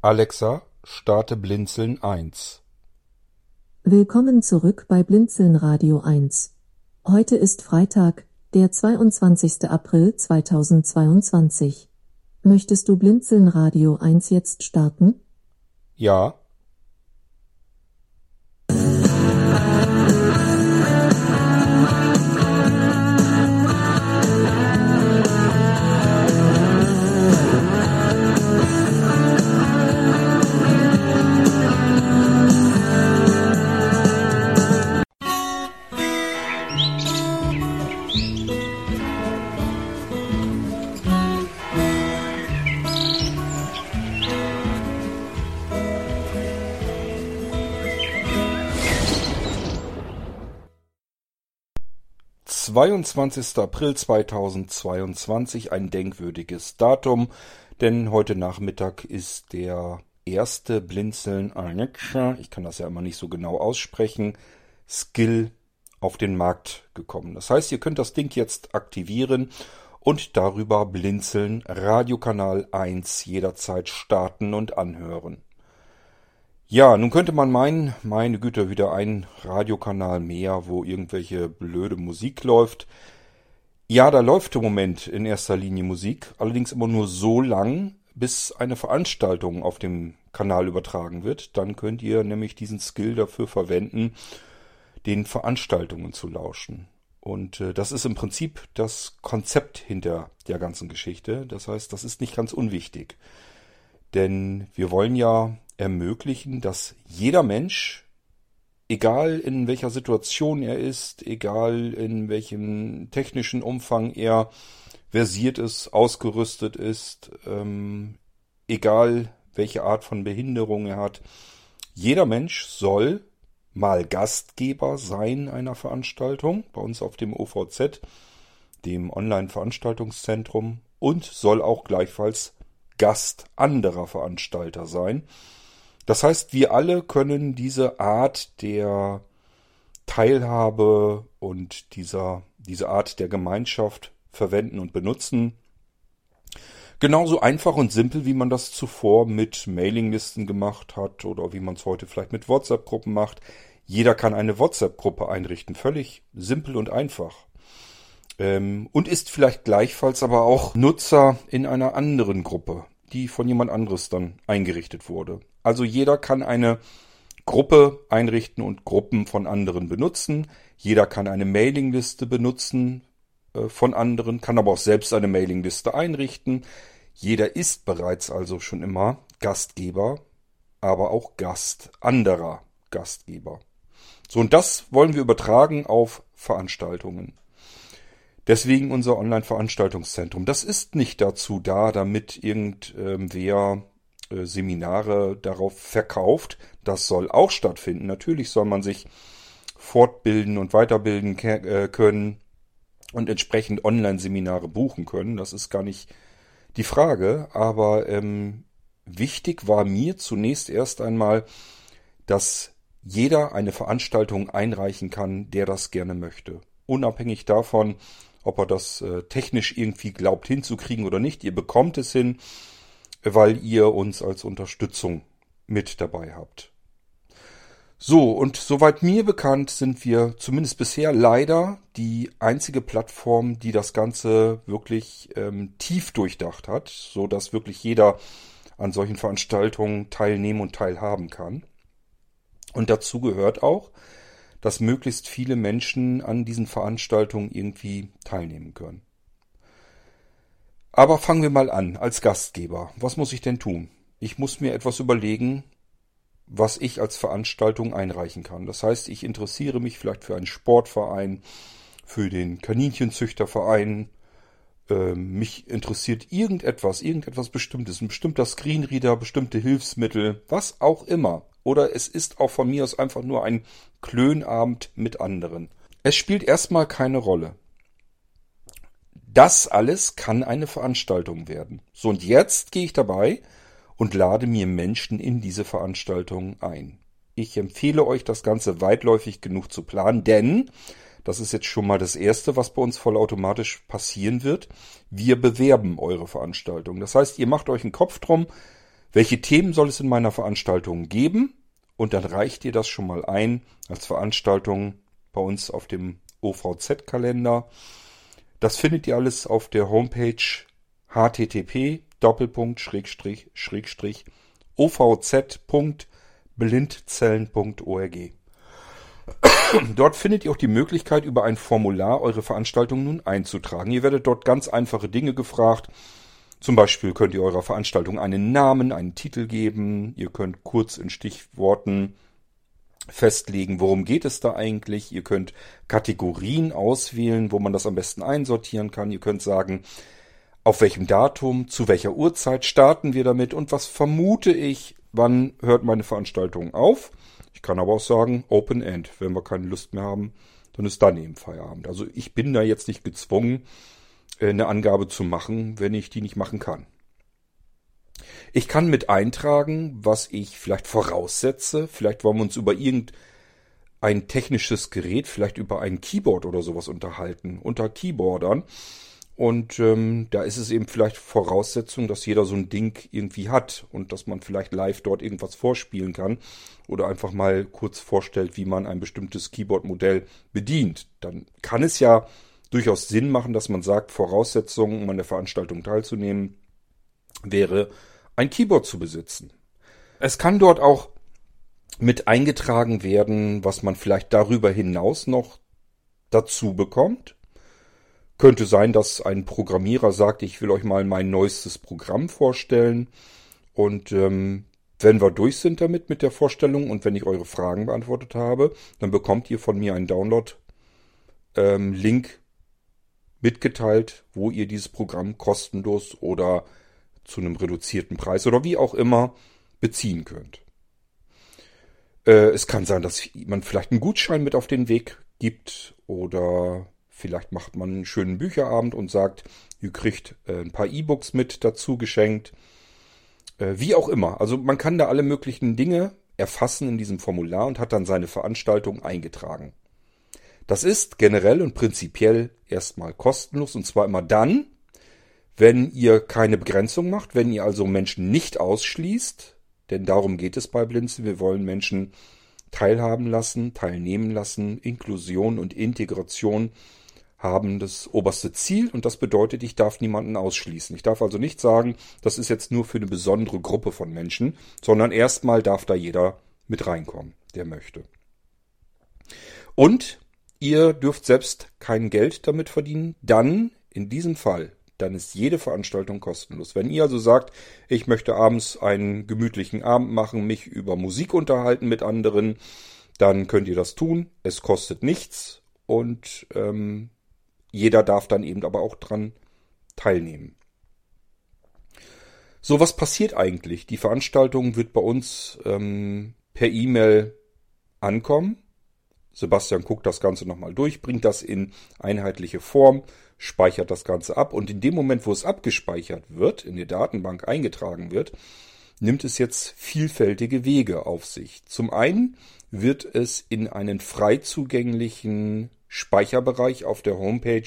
Alexa, starte Blinzeln eins. Willkommen zurück bei Blinzeln Radio 1. Heute ist Freitag, der 22. April 2022. Möchtest du Blinzeln Radio 1 jetzt starten? Ja. Zweiundzwanzigster April 2022, ein denkwürdiges Datum, denn heute Nachmittag ist der erste Blinzeln Alexa, ich kann das ja immer nicht so genau aussprechen, Skill auf den Markt gekommen. Das heißt, ihr könnt das Ding jetzt aktivieren und darüber Blinzeln Radiokanal 1 jederzeit starten und anhören. Ja, nun könnte man meinen, meine Güte, wieder ein Radiokanal mehr, wo irgendwelche blöde Musik läuft. Ja, da läuft im Moment in erster Linie Musik, allerdings immer nur so lang, bis eine Veranstaltung auf dem Kanal übertragen wird. Dann könnt ihr nämlich diesen Skill dafür verwenden, den Veranstaltungen zu lauschen. Und äh, das ist im Prinzip das Konzept hinter der ganzen Geschichte. Das heißt, das ist nicht ganz unwichtig. Denn wir wollen ja ermöglichen, dass jeder Mensch, egal in welcher Situation er ist, egal in welchem technischen Umfang er versiert ist, ausgerüstet ist, ähm, egal welche Art von Behinderung er hat, jeder Mensch soll mal Gastgeber sein einer Veranstaltung bei uns auf dem OVZ, dem Online-Veranstaltungszentrum, und soll auch gleichfalls Gast anderer Veranstalter sein. Das heißt, wir alle können diese Art der Teilhabe und dieser, diese Art der Gemeinschaft verwenden und benutzen. Genauso einfach und simpel, wie man das zuvor mit Mailinglisten gemacht hat oder wie man es heute vielleicht mit WhatsApp-Gruppen macht. Jeder kann eine WhatsApp-Gruppe einrichten. Völlig simpel und einfach. Ähm, und ist vielleicht gleichfalls aber auch Nutzer in einer anderen Gruppe, die von jemand anderes dann eingerichtet wurde. Also jeder kann eine Gruppe einrichten und Gruppen von anderen benutzen. Jeder kann eine Mailingliste benutzen äh, von anderen, kann aber auch selbst eine Mailingliste einrichten. Jeder ist bereits also schon immer Gastgeber, aber auch Gast anderer Gastgeber. So, und das wollen wir übertragen auf Veranstaltungen. Deswegen unser Online-Veranstaltungszentrum. Das ist nicht dazu da, damit irgendwer Seminare darauf verkauft. Das soll auch stattfinden. Natürlich soll man sich fortbilden und weiterbilden äh, können und entsprechend Online-Seminare buchen können. Das ist gar nicht die Frage. Aber ähm, wichtig war mir zunächst erst einmal, dass jeder eine Veranstaltung einreichen kann, der das gerne möchte. Unabhängig davon, ob er das äh, technisch irgendwie glaubt hinzukriegen oder nicht. Ihr bekommt es hin weil ihr uns als Unterstützung mit dabei habt. So, und soweit mir bekannt sind wir zumindest bisher leider die einzige Plattform, die das Ganze wirklich ähm, tief durchdacht hat, so dass wirklich jeder an solchen Veranstaltungen teilnehmen und teilhaben kann. Und dazu gehört auch, dass möglichst viele Menschen an diesen Veranstaltungen irgendwie teilnehmen können. Aber fangen wir mal an als Gastgeber. Was muss ich denn tun? Ich muss mir etwas überlegen, was ich als Veranstaltung einreichen kann. Das heißt, ich interessiere mich vielleicht für einen Sportverein, für den Kaninchenzüchterverein. Ähm, mich interessiert irgendetwas, irgendetwas Bestimmtes, ein bestimmter Screenreader, bestimmte Hilfsmittel, was auch immer. Oder es ist auch von mir aus einfach nur ein Klönabend mit anderen. Es spielt erstmal keine Rolle. Das alles kann eine Veranstaltung werden. So, und jetzt gehe ich dabei und lade mir Menschen in diese Veranstaltung ein. Ich empfehle euch, das Ganze weitläufig genug zu planen, denn das ist jetzt schon mal das Erste, was bei uns vollautomatisch passieren wird. Wir bewerben eure Veranstaltung. Das heißt, ihr macht euch einen Kopf drum, welche Themen soll es in meiner Veranstaltung geben und dann reicht ihr das schon mal ein als Veranstaltung bei uns auf dem OVZ-Kalender. Das findet ihr alles auf der Homepage http ovz.blindzellen.org. Dort findet ihr auch die Möglichkeit, über ein Formular eure Veranstaltung nun einzutragen. Ihr werdet dort ganz einfache Dinge gefragt. Zum Beispiel könnt ihr eurer Veranstaltung einen Namen, einen Titel geben. Ihr könnt kurz in Stichworten festlegen, worum geht es da eigentlich. Ihr könnt Kategorien auswählen, wo man das am besten einsortieren kann. Ihr könnt sagen, auf welchem Datum, zu welcher Uhrzeit starten wir damit und was vermute ich, wann hört meine Veranstaltung auf. Ich kann aber auch sagen, Open End. Wenn wir keine Lust mehr haben, dann ist dann eben Feierabend. Also ich bin da jetzt nicht gezwungen, äh, eine Angabe zu machen, wenn ich die nicht machen kann. Ich kann mit eintragen, was ich vielleicht voraussetze. Vielleicht wollen wir uns über irgendein technisches Gerät, vielleicht über ein Keyboard oder sowas unterhalten, unter Keyboardern. Und ähm, da ist es eben vielleicht Voraussetzung, dass jeder so ein Ding irgendwie hat und dass man vielleicht live dort irgendwas vorspielen kann oder einfach mal kurz vorstellt, wie man ein bestimmtes Keyboard-Modell bedient. Dann kann es ja durchaus Sinn machen, dass man sagt, Voraussetzung, um an der Veranstaltung teilzunehmen, wäre ein Keyboard zu besitzen. Es kann dort auch mit eingetragen werden, was man vielleicht darüber hinaus noch dazu bekommt. Könnte sein, dass ein Programmierer sagt, ich will euch mal mein neuestes Programm vorstellen. Und ähm, wenn wir durch sind damit mit der Vorstellung und wenn ich eure Fragen beantwortet habe, dann bekommt ihr von mir einen Download-Link ähm, mitgeteilt, wo ihr dieses Programm kostenlos oder zu einem reduzierten Preis oder wie auch immer beziehen könnt. Äh, es kann sein, dass man vielleicht einen Gutschein mit auf den Weg gibt oder Vielleicht macht man einen schönen Bücherabend und sagt, ihr kriegt äh, ein paar E-Books mit dazu geschenkt. Äh, wie auch immer. Also man kann da alle möglichen Dinge erfassen in diesem Formular und hat dann seine Veranstaltung eingetragen. Das ist generell und prinzipiell erstmal kostenlos und zwar immer dann, wenn ihr keine Begrenzung macht, wenn ihr also Menschen nicht ausschließt, denn darum geht es bei Blinzen. Wir wollen Menschen teilhaben lassen, teilnehmen lassen, Inklusion und Integration haben das oberste Ziel und das bedeutet, ich darf niemanden ausschließen. Ich darf also nicht sagen, das ist jetzt nur für eine besondere Gruppe von Menschen, sondern erstmal darf da jeder mit reinkommen, der möchte. Und ihr dürft selbst kein Geld damit verdienen, dann in diesem Fall, dann ist jede Veranstaltung kostenlos. Wenn ihr also sagt, ich möchte abends einen gemütlichen Abend machen, mich über Musik unterhalten mit anderen, dann könnt ihr das tun. Es kostet nichts und ähm, jeder darf dann eben aber auch dran teilnehmen. So, was passiert eigentlich? Die Veranstaltung wird bei uns ähm, per E-Mail ankommen. Sebastian guckt das Ganze nochmal durch, bringt das in einheitliche Form, speichert das Ganze ab und in dem Moment, wo es abgespeichert wird, in die Datenbank eingetragen wird, nimmt es jetzt vielfältige Wege auf sich. Zum einen wird es in einen frei zugänglichen Speicherbereich auf der Homepage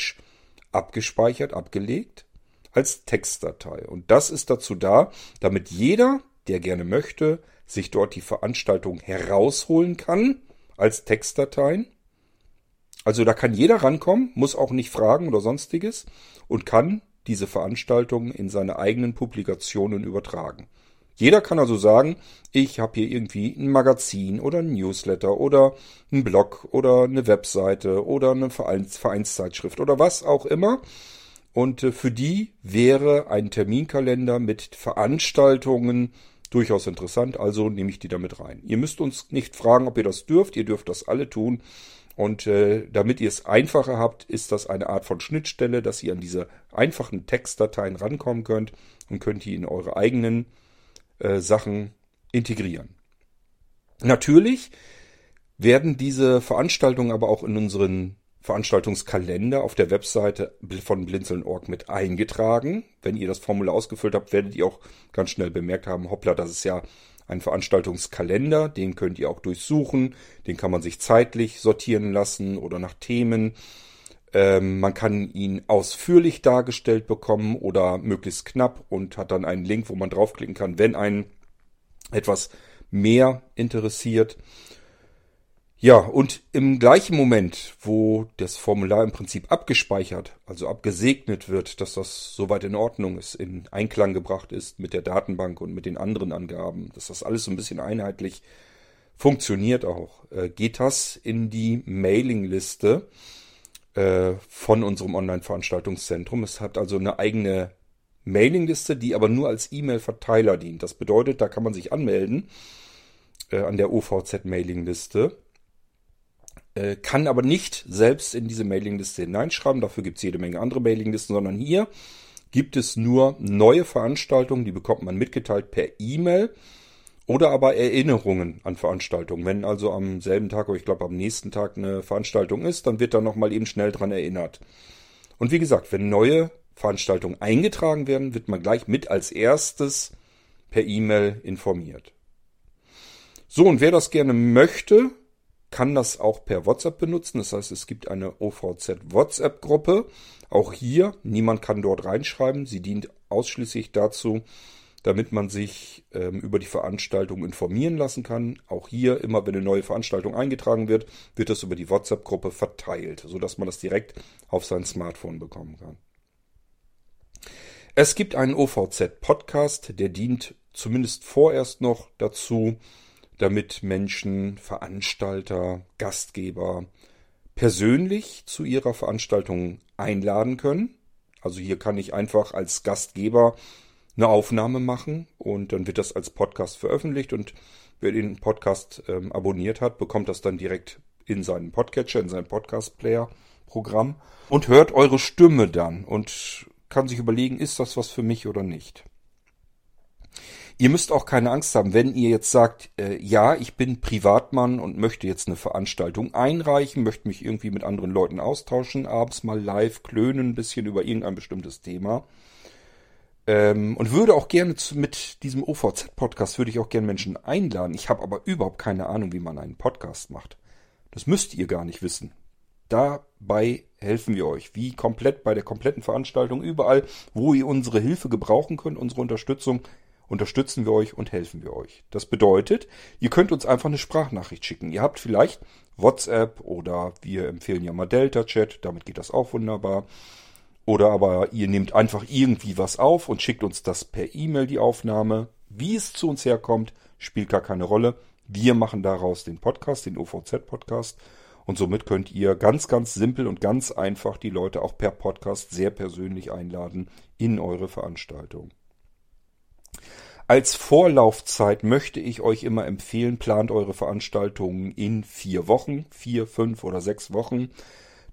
abgespeichert, abgelegt als Textdatei. Und das ist dazu da, damit jeder, der gerne möchte, sich dort die Veranstaltung herausholen kann als Textdateien. Also da kann jeder rankommen, muss auch nicht fragen oder sonstiges und kann diese Veranstaltung in seine eigenen Publikationen übertragen. Jeder kann also sagen, ich habe hier irgendwie ein Magazin oder ein Newsletter oder ein Blog oder eine Webseite oder eine Vereins Vereinszeitschrift oder was auch immer. Und äh, für die wäre ein Terminkalender mit Veranstaltungen durchaus interessant, also nehme ich die damit rein. Ihr müsst uns nicht fragen, ob ihr das dürft, ihr dürft das alle tun. Und äh, damit ihr es einfacher habt, ist das eine Art von Schnittstelle, dass ihr an diese einfachen Textdateien rankommen könnt und könnt die in eure eigenen äh, Sachen integrieren. Natürlich werden diese Veranstaltungen aber auch in unseren Veranstaltungskalender auf der Webseite von blinzeln.org mit eingetragen. Wenn ihr das Formular ausgefüllt habt, werdet ihr auch ganz schnell bemerkt haben, hoppla, das ist ja ein Veranstaltungskalender, den könnt ihr auch durchsuchen, den kann man sich zeitlich sortieren lassen oder nach Themen. Ähm, man kann ihn ausführlich dargestellt bekommen oder möglichst knapp und hat dann einen Link, wo man draufklicken kann, wenn ein etwas mehr interessiert. Ja, und im gleichen Moment, wo das Formular im Prinzip abgespeichert, also abgesegnet wird, dass das soweit in Ordnung ist, in Einklang gebracht ist mit der Datenbank und mit den anderen Angaben, dass das alles so ein bisschen einheitlich funktioniert auch, äh, geht das in die Mailingliste äh, von unserem Online-Veranstaltungszentrum. Es hat also eine eigene Mailingliste, die aber nur als E-Mail-Verteiler dient. Das bedeutet, da kann man sich anmelden äh, an der OVZ-Mailingliste, äh, kann aber nicht selbst in diese Mailingliste hineinschreiben. Dafür gibt es jede Menge andere Mailinglisten, sondern hier gibt es nur neue Veranstaltungen, die bekommt man mitgeteilt per E-Mail oder aber Erinnerungen an Veranstaltungen. Wenn also am selben Tag oder ich glaube am nächsten Tag eine Veranstaltung ist, dann wird da nochmal eben schnell dran erinnert. Und wie gesagt, wenn neue Veranstaltungen eingetragen werden, wird man gleich mit als erstes per E-Mail informiert. So, und wer das gerne möchte, kann das auch per WhatsApp benutzen. Das heißt, es gibt eine OVZ WhatsApp-Gruppe. Auch hier, niemand kann dort reinschreiben. Sie dient ausschließlich dazu, damit man sich ähm, über die Veranstaltung informieren lassen kann. Auch hier, immer wenn eine neue Veranstaltung eingetragen wird, wird das über die WhatsApp-Gruppe verteilt, sodass man das direkt auf sein Smartphone bekommen kann. Es gibt einen OVZ-Podcast, der dient zumindest vorerst noch dazu, damit Menschen, Veranstalter, Gastgeber persönlich zu ihrer Veranstaltung einladen können. Also hier kann ich einfach als Gastgeber eine Aufnahme machen und dann wird das als Podcast veröffentlicht und wer den Podcast ähm, abonniert hat, bekommt das dann direkt in seinen Podcatcher, in sein Podcast-Player-Programm und hört eure Stimme dann und kann sich überlegen, ist das was für mich oder nicht. Ihr müsst auch keine Angst haben, wenn ihr jetzt sagt, äh, ja, ich bin Privatmann und möchte jetzt eine Veranstaltung einreichen, möchte mich irgendwie mit anderen Leuten austauschen, abends mal live klönen ein bisschen über irgendein bestimmtes Thema. Ähm, und würde auch gerne zu, mit diesem OVZ-Podcast würde ich auch gerne Menschen einladen. Ich habe aber überhaupt keine Ahnung, wie man einen Podcast macht. Das müsst ihr gar nicht wissen. Dabei helfen wir euch, wie komplett bei der kompletten Veranstaltung, überall, wo ihr unsere Hilfe gebrauchen könnt, unsere Unterstützung, unterstützen wir euch und helfen wir euch. Das bedeutet, ihr könnt uns einfach eine Sprachnachricht schicken. Ihr habt vielleicht WhatsApp oder wir empfehlen ja mal Delta Chat, damit geht das auch wunderbar. Oder aber ihr nehmt einfach irgendwie was auf und schickt uns das per E-Mail die Aufnahme. Wie es zu uns herkommt, spielt gar keine Rolle. Wir machen daraus den Podcast, den OVZ-Podcast und somit könnt ihr ganz, ganz simpel und ganz einfach die Leute auch per Podcast sehr persönlich einladen in eure Veranstaltung. Als Vorlaufzeit möchte ich euch immer empfehlen, plant eure Veranstaltungen in vier Wochen, vier, fünf oder sechs Wochen,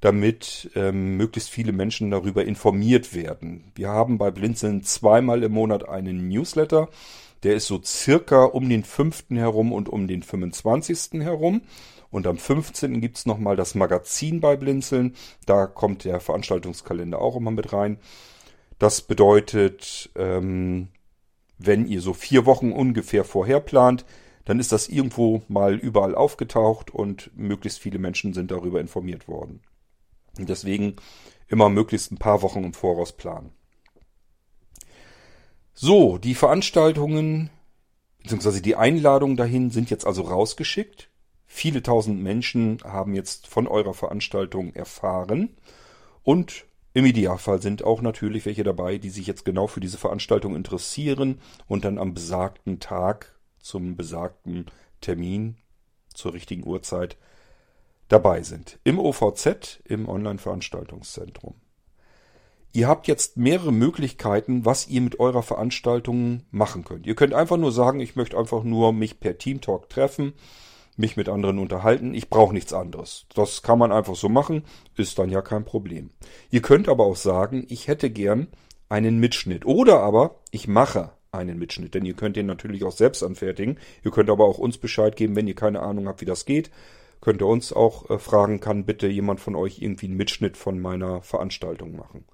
damit ähm, möglichst viele Menschen darüber informiert werden. Wir haben bei Blinzeln zweimal im Monat einen Newsletter. Der ist so circa um den 5. herum und um den 25. herum. Und am 15. gibt's nochmal das Magazin bei Blinzeln. Da kommt der Veranstaltungskalender auch immer mit rein. Das bedeutet, ähm, wenn ihr so vier Wochen ungefähr vorher plant, dann ist das irgendwo mal überall aufgetaucht und möglichst viele Menschen sind darüber informiert worden. Und deswegen immer möglichst ein paar Wochen im Voraus planen. So, die Veranstaltungen bzw. die Einladungen dahin sind jetzt also rausgeschickt. Viele tausend Menschen haben jetzt von eurer Veranstaltung erfahren und im Idealfall sind auch natürlich welche dabei, die sich jetzt genau für diese Veranstaltung interessieren und dann am besagten Tag zum besagten Termin zur richtigen Uhrzeit dabei sind. Im OVZ, im Online-Veranstaltungszentrum. Ihr habt jetzt mehrere Möglichkeiten, was ihr mit eurer Veranstaltung machen könnt. Ihr könnt einfach nur sagen, ich möchte einfach nur mich per Teamtalk treffen mich mit anderen unterhalten. Ich brauche nichts anderes. Das kann man einfach so machen, ist dann ja kein Problem. Ihr könnt aber auch sagen, ich hätte gern einen Mitschnitt. Oder aber ich mache einen Mitschnitt, denn ihr könnt den natürlich auch selbst anfertigen. Ihr könnt aber auch uns Bescheid geben, wenn ihr keine Ahnung habt, wie das geht. Könnt ihr uns auch äh, fragen, kann bitte jemand von euch irgendwie einen Mitschnitt von meiner Veranstaltung machen.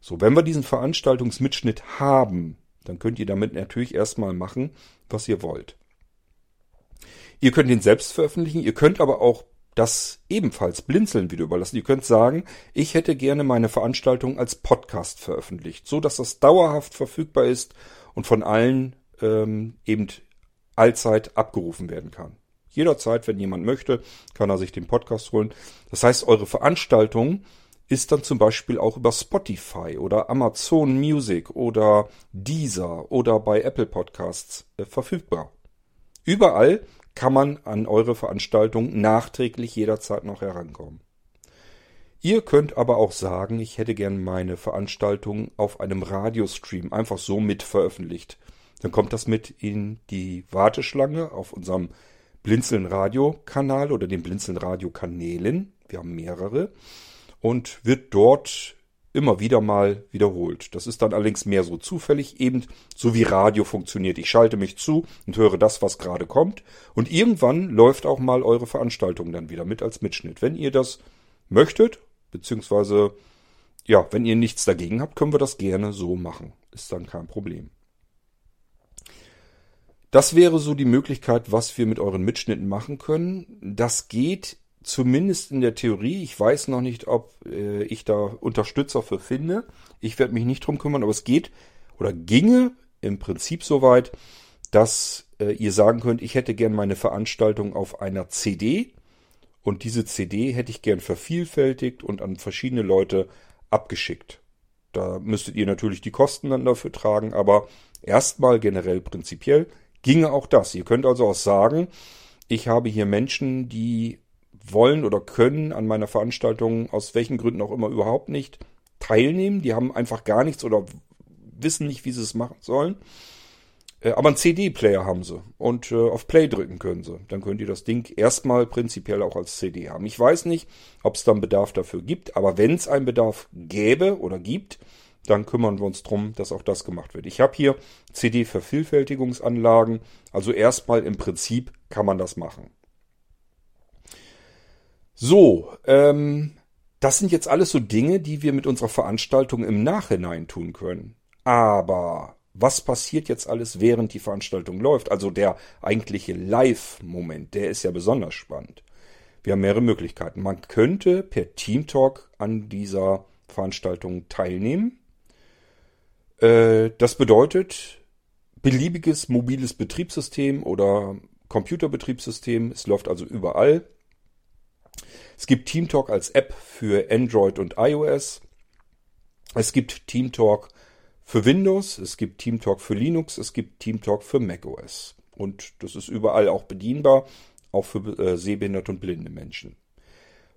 So, wenn wir diesen Veranstaltungsmitschnitt haben, dann könnt ihr damit natürlich erstmal machen, was ihr wollt. Ihr könnt ihn selbst veröffentlichen, ihr könnt aber auch das ebenfalls Blinzeln wieder überlassen. Ihr könnt sagen, ich hätte gerne meine Veranstaltung als Podcast veröffentlicht, so dass das dauerhaft verfügbar ist und von allen ähm, eben allzeit abgerufen werden kann. Jederzeit, wenn jemand möchte, kann er sich den Podcast holen. Das heißt, eure Veranstaltung ist dann zum Beispiel auch über Spotify oder Amazon Music oder Deezer oder bei Apple Podcasts äh, verfügbar. Überall kann man an eure Veranstaltung nachträglich jederzeit noch herankommen. Ihr könnt aber auch sagen, ich hätte gern meine Veranstaltung auf einem Radiostream einfach so mit veröffentlicht. Dann kommt das mit in die Warteschlange auf unserem Blinzeln Radio Kanal oder den Blinzeln Radio Kanälen. Wir haben mehrere und wird dort immer wieder mal wiederholt. Das ist dann allerdings mehr so zufällig, eben so wie Radio funktioniert. Ich schalte mich zu und höre das, was gerade kommt. Und irgendwann läuft auch mal eure Veranstaltung dann wieder mit als Mitschnitt. Wenn ihr das möchtet Beziehungsweise, ja, wenn ihr nichts dagegen habt, können wir das gerne so machen. Ist dann kein Problem. Das wäre so die Möglichkeit, was wir mit euren Mitschnitten machen können. Das geht zumindest in der Theorie. Ich weiß noch nicht, ob äh, ich da Unterstützer für finde. Ich werde mich nicht drum kümmern, aber es geht oder ginge im Prinzip so weit, dass äh, ihr sagen könnt, ich hätte gern meine Veranstaltung auf einer CD und diese CD hätte ich gern vervielfältigt und an verschiedene Leute abgeschickt. Da müsstet ihr natürlich die Kosten dann dafür tragen, aber erstmal generell prinzipiell ginge auch das. Ihr könnt also auch sagen, ich habe hier Menschen, die wollen oder können an meiner Veranstaltung aus welchen Gründen auch immer überhaupt nicht teilnehmen. Die haben einfach gar nichts oder wissen nicht, wie sie es machen sollen. Äh, aber einen CD-Player haben sie und äh, auf Play drücken können sie. Dann könnt ihr das Ding erstmal prinzipiell auch als CD haben. Ich weiß nicht, ob es dann Bedarf dafür gibt, aber wenn es einen Bedarf gäbe oder gibt, dann kümmern wir uns drum, dass auch das gemacht wird. Ich habe hier CD-Vervielfältigungsanlagen, also erstmal im Prinzip kann man das machen. So, ähm, das sind jetzt alles so Dinge, die wir mit unserer Veranstaltung im Nachhinein tun können. Aber was passiert jetzt alles, während die Veranstaltung läuft. Also der eigentliche Live-Moment, der ist ja besonders spannend. Wir haben mehrere Möglichkeiten. Man könnte per Teamtalk an dieser Veranstaltung teilnehmen. Äh, das bedeutet, beliebiges mobiles Betriebssystem oder Computerbetriebssystem. Es läuft also überall. Es gibt Teamtalk als App für Android und iOS. Es gibt Teamtalk für Windows, es gibt TeamTalk für Linux, es gibt TeamTalk für macOS. Und das ist überall auch bedienbar, auch für äh, sehbehinderte und blinde Menschen.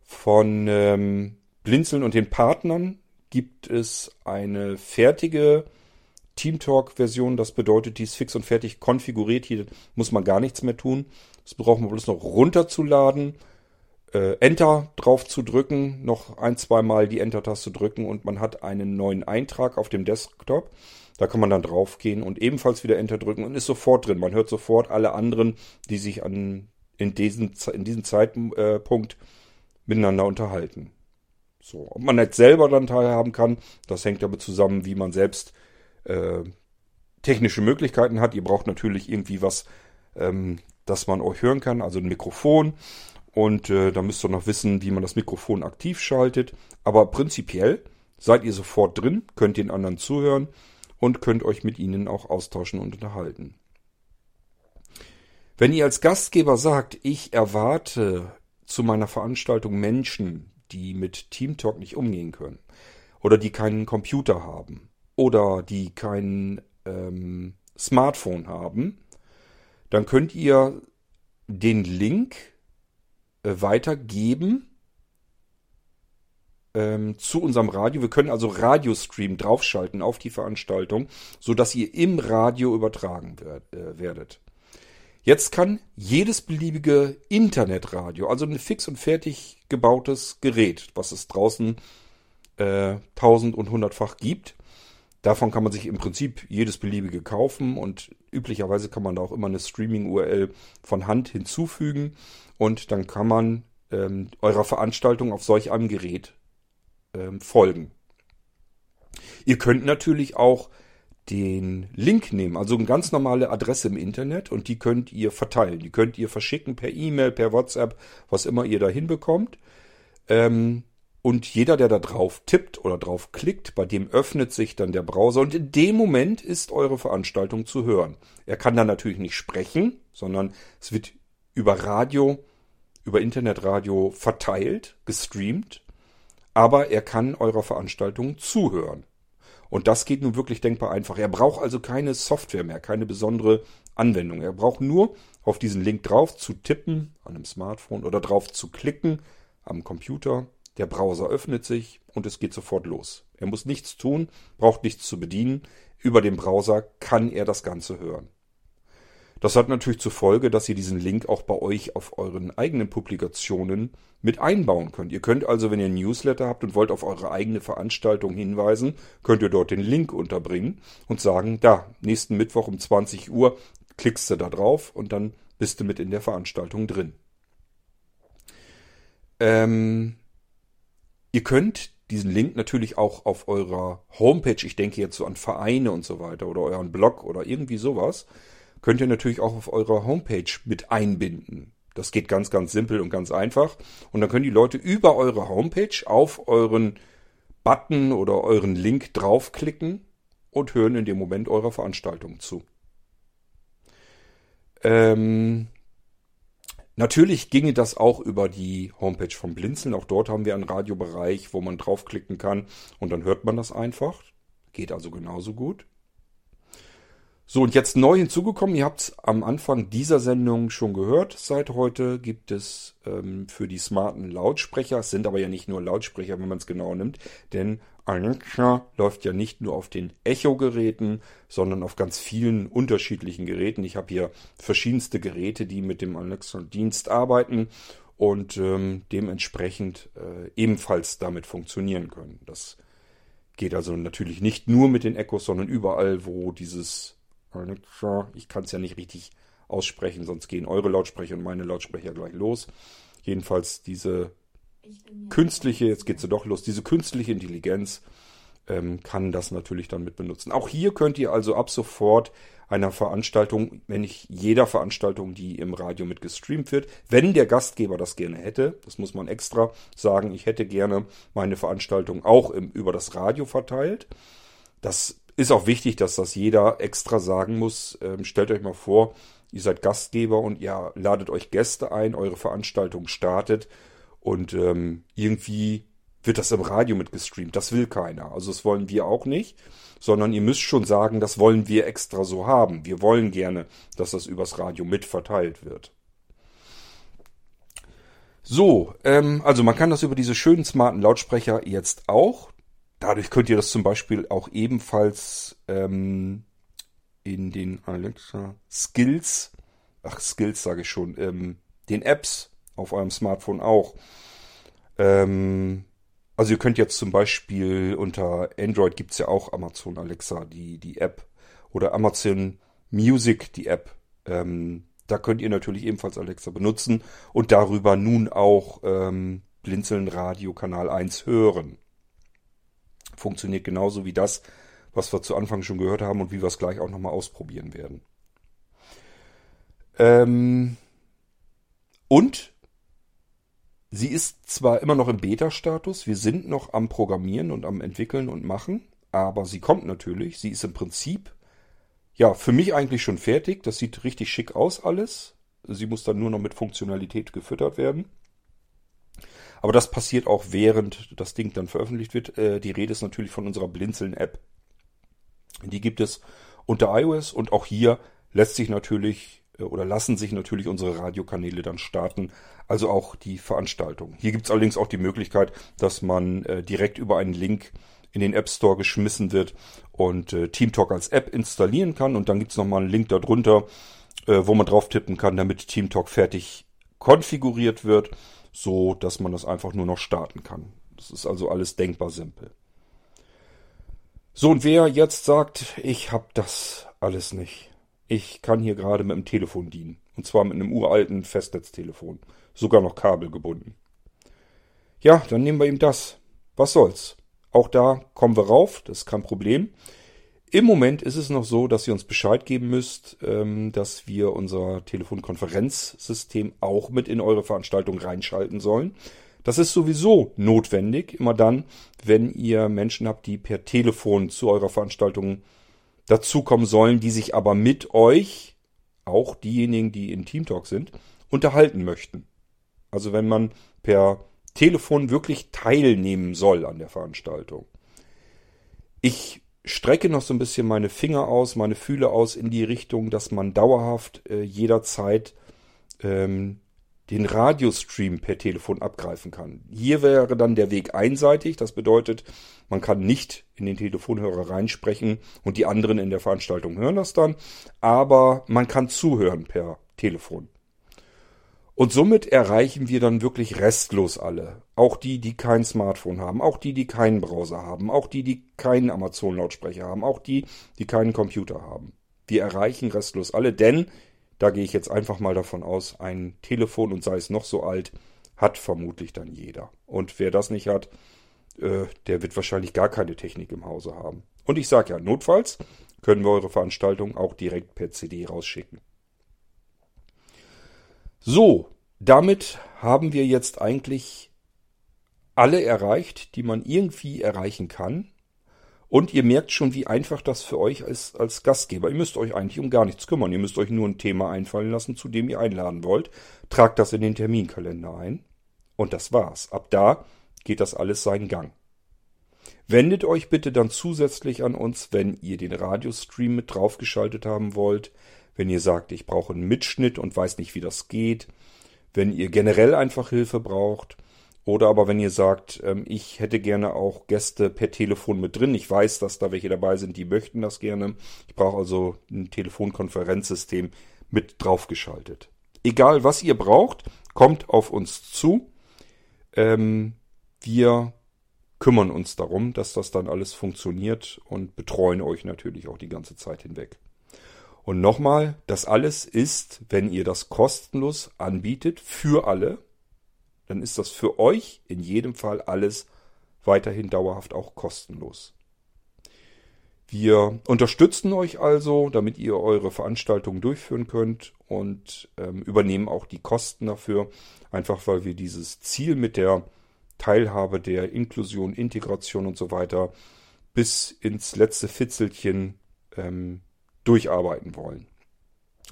Von ähm, Blinzeln und den Partnern gibt es eine fertige TeamTalk-Version. Das bedeutet, die ist fix und fertig konfiguriert. Hier muss man gar nichts mehr tun. Das braucht man bloß noch runterzuladen äh, Enter drauf zu drücken, noch ein, zwei Mal die Enter-Taste drücken und man hat einen neuen Eintrag auf dem Desktop. Da kann man dann draufgehen und ebenfalls wieder Enter drücken und ist sofort drin. Man hört sofort alle anderen, die sich an, in, diesem, in diesem Zeitpunkt miteinander unterhalten. So, ob man jetzt selber dann teilhaben kann, das hängt damit zusammen, wie man selbst äh, technische Möglichkeiten hat. Ihr braucht natürlich irgendwie was, ähm, dass man euch hören kann, also ein Mikrofon und äh, da müsst ihr noch wissen, wie man das Mikrofon aktiv schaltet. Aber prinzipiell seid ihr sofort drin, könnt den anderen zuhören und könnt euch mit ihnen auch austauschen und unterhalten. Wenn ihr als Gastgeber sagt, ich erwarte zu meiner Veranstaltung Menschen, die mit Teamtalk nicht umgehen können oder die keinen Computer haben oder die kein ähm, Smartphone haben, dann könnt ihr den Link weitergeben ähm, zu unserem Radio. Wir können also Radiostream draufschalten auf die Veranstaltung, so dass ihr im Radio übertragen werd, äh, werdet. Jetzt kann jedes beliebige Internetradio, also ein fix und fertig gebautes Gerät, was es draußen äh, tausend und hundertfach gibt, Davon kann man sich im Prinzip jedes beliebige kaufen und üblicherweise kann man da auch immer eine Streaming-URL von Hand hinzufügen und dann kann man ähm, eurer Veranstaltung auf solch einem Gerät ähm, folgen. Ihr könnt natürlich auch den Link nehmen, also eine ganz normale Adresse im Internet und die könnt ihr verteilen. Die könnt ihr verschicken per E-Mail, per WhatsApp, was immer ihr da hinbekommt. Ähm, und jeder, der da drauf tippt oder drauf klickt, bei dem öffnet sich dann der Browser und in dem Moment ist eure Veranstaltung zu hören. Er kann dann natürlich nicht sprechen, sondern es wird über Radio, über Internetradio verteilt, gestreamt, aber er kann eurer Veranstaltung zuhören. Und das geht nun wirklich denkbar einfach. Er braucht also keine Software mehr, keine besondere Anwendung. Er braucht nur auf diesen Link drauf zu tippen an einem Smartphone oder drauf zu klicken am Computer. Der Browser öffnet sich und es geht sofort los. Er muss nichts tun, braucht nichts zu bedienen. Über den Browser kann er das Ganze hören. Das hat natürlich zur Folge, dass ihr diesen Link auch bei euch auf euren eigenen Publikationen mit einbauen könnt. Ihr könnt also, wenn ihr ein Newsletter habt und wollt auf eure eigene Veranstaltung hinweisen, könnt ihr dort den Link unterbringen und sagen, da, nächsten Mittwoch um 20 Uhr klickst du da drauf und dann bist du mit in der Veranstaltung drin. Ähm, ihr könnt diesen Link natürlich auch auf eurer Homepage, ich denke jetzt so an Vereine und so weiter oder euren Blog oder irgendwie sowas, könnt ihr natürlich auch auf eurer Homepage mit einbinden. Das geht ganz, ganz simpel und ganz einfach. Und dann können die Leute über eure Homepage auf euren Button oder euren Link draufklicken und hören in dem Moment eurer Veranstaltung zu. Ähm, natürlich ginge das auch über die Homepage vom Blinzeln. Auch dort haben wir einen Radiobereich, wo man draufklicken kann und dann hört man das einfach. Geht also genauso gut. So, und jetzt neu hinzugekommen, ihr habt es am Anfang dieser Sendung schon gehört. Seit heute gibt es ähm, für die smarten Lautsprecher, es sind aber ja nicht nur Lautsprecher, wenn man es genau nimmt, denn Alexa läuft ja nicht nur auf den Echo-Geräten, sondern auf ganz vielen unterschiedlichen Geräten. Ich habe hier verschiedenste Geräte, die mit dem Alexa-Dienst arbeiten und ähm, dementsprechend äh, ebenfalls damit funktionieren können. Das geht also natürlich nicht nur mit den Echos, sondern überall, wo dieses ich kann es ja nicht richtig aussprechen, sonst gehen eure Lautsprecher und meine Lautsprecher gleich los. Jedenfalls diese künstliche, jetzt geht sie doch los, diese künstliche Intelligenz ähm, kann das natürlich dann mit benutzen. Auch hier könnt ihr also ab sofort einer Veranstaltung, wenn nicht jeder Veranstaltung, die im Radio mit gestreamt wird, wenn der Gastgeber das gerne hätte, das muss man extra sagen, ich hätte gerne meine Veranstaltung auch im, über das Radio verteilt. Das ist auch wichtig, dass das jeder extra sagen muss. Ähm, stellt euch mal vor, ihr seid Gastgeber und ihr ladet euch Gäste ein, eure Veranstaltung startet und ähm, irgendwie wird das im Radio mitgestreamt. Das will keiner. Also das wollen wir auch nicht, sondern ihr müsst schon sagen, das wollen wir extra so haben. Wir wollen gerne, dass das übers Radio mitverteilt wird. So, ähm, also man kann das über diese schönen smarten Lautsprecher jetzt auch. Dadurch könnt ihr das zum Beispiel auch ebenfalls ähm, in den Alexa Skills, ach Skills sage ich schon, ähm, den Apps auf eurem Smartphone auch. Ähm, also ihr könnt jetzt zum Beispiel unter Android gibt es ja auch Amazon Alexa, die, die App, oder Amazon Music, die App. Ähm, da könnt ihr natürlich ebenfalls Alexa benutzen und darüber nun auch ähm, Blinzeln Radio Kanal 1 hören funktioniert genauso wie das, was wir zu Anfang schon gehört haben und wie wir es gleich auch nochmal ausprobieren werden. Ähm und sie ist zwar immer noch im Beta-Status, wir sind noch am Programmieren und am Entwickeln und machen, aber sie kommt natürlich. Sie ist im Prinzip, ja, für mich eigentlich schon fertig. Das sieht richtig schick aus alles. Sie muss dann nur noch mit Funktionalität gefüttert werden. Aber das passiert auch während das Ding dann veröffentlicht wird. Äh, die Rede ist natürlich von unserer Blinzeln-App. Die gibt es unter iOS und auch hier lässt sich natürlich äh, oder lassen sich natürlich unsere Radiokanäle dann starten, also auch die Veranstaltung. Hier gibt es allerdings auch die Möglichkeit, dass man äh, direkt über einen Link in den App Store geschmissen wird und äh, TeamTalk als App installieren kann und dann gibt es nochmal einen Link darunter, äh, wo man drauf tippen kann, damit TeamTalk fertig konfiguriert wird so dass man das einfach nur noch starten kann. Das ist also alles denkbar simpel. So, und wer jetzt sagt, ich habe das alles nicht. Ich kann hier gerade mit dem Telefon dienen. Und zwar mit einem uralten Festnetztelefon. Sogar noch kabelgebunden. Ja, dann nehmen wir ihm das. Was soll's? Auch da kommen wir rauf, das ist kein Problem. Im Moment ist es noch so, dass ihr uns Bescheid geben müsst, ähm, dass wir unser Telefonkonferenzsystem auch mit in eure Veranstaltung reinschalten sollen. Das ist sowieso notwendig, immer dann, wenn ihr Menschen habt, die per Telefon zu eurer Veranstaltung dazukommen sollen, die sich aber mit euch auch diejenigen, die in Teamtalk sind, unterhalten möchten. Also wenn man per Telefon wirklich teilnehmen soll an der Veranstaltung. Ich strecke noch so ein bisschen meine Finger aus, meine Fühle aus in die Richtung, dass man dauerhaft äh, jederzeit ähm, den Radiostream per Telefon abgreifen kann. Hier wäre dann der Weg einseitig. Das bedeutet, man kann nicht in den Telefonhörer reinsprechen und die anderen in der Veranstaltung hören das dann. Aber man kann zuhören per Telefon. Und somit erreichen wir dann wirklich restlos alle. Auch die, die kein Smartphone haben, auch die, die keinen Browser haben, auch die, die keinen Amazon-Lautsprecher haben, auch die, die keinen Computer haben. Wir erreichen restlos alle, denn da gehe ich jetzt einfach mal davon aus, ein Telefon und sei es noch so alt, hat vermutlich dann jeder. Und wer das nicht hat, äh, der wird wahrscheinlich gar keine Technik im Hause haben. Und ich sage ja, notfalls können wir eure Veranstaltung auch direkt per CD rausschicken. So, damit haben wir jetzt eigentlich alle erreicht, die man irgendwie erreichen kann. Und ihr merkt schon, wie einfach das für euch ist als Gastgeber. Ihr müsst euch eigentlich um gar nichts kümmern. Ihr müsst euch nur ein Thema einfallen lassen, zu dem ihr einladen wollt. Tragt das in den Terminkalender ein. Und das war's. Ab da geht das alles seinen Gang. Wendet euch bitte dann zusätzlich an uns, wenn ihr den Radiostream mit draufgeschaltet haben wollt, wenn ihr sagt, ich brauche einen Mitschnitt und weiß nicht, wie das geht, wenn ihr generell einfach Hilfe braucht, oder aber wenn ihr sagt, ähm, ich hätte gerne auch Gäste per Telefon mit drin. Ich weiß, dass da welche dabei sind, die möchten das gerne. Ich brauche also ein Telefonkonferenzsystem mit draufgeschaltet. Egal, was ihr braucht, kommt auf uns zu. Ähm, wir kümmern uns darum, dass das dann alles funktioniert und betreuen euch natürlich auch die ganze Zeit hinweg. Und nochmal, das alles ist, wenn ihr das kostenlos anbietet für alle, dann ist das für euch in jedem Fall alles weiterhin dauerhaft auch kostenlos. Wir unterstützen euch also, damit ihr eure Veranstaltungen durchführen könnt und ähm, übernehmen auch die Kosten dafür, einfach weil wir dieses Ziel mit der Teilhabe der Inklusion, Integration und so weiter bis ins letzte Fitzelchen ähm, durcharbeiten wollen.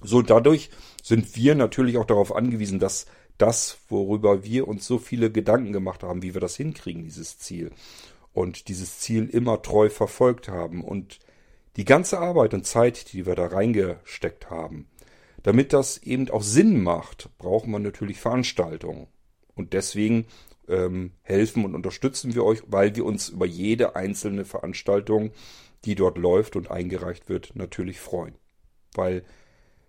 So, dadurch sind wir natürlich auch darauf angewiesen, dass das, worüber wir uns so viele Gedanken gemacht haben, wie wir das hinkriegen, dieses Ziel. Und dieses Ziel immer treu verfolgt haben. Und die ganze Arbeit und Zeit, die wir da reingesteckt haben, damit das eben auch Sinn macht, braucht man natürlich Veranstaltungen. Und deswegen ähm, helfen und unterstützen wir euch, weil wir uns über jede einzelne Veranstaltung, die dort läuft und eingereicht wird, natürlich freuen. Weil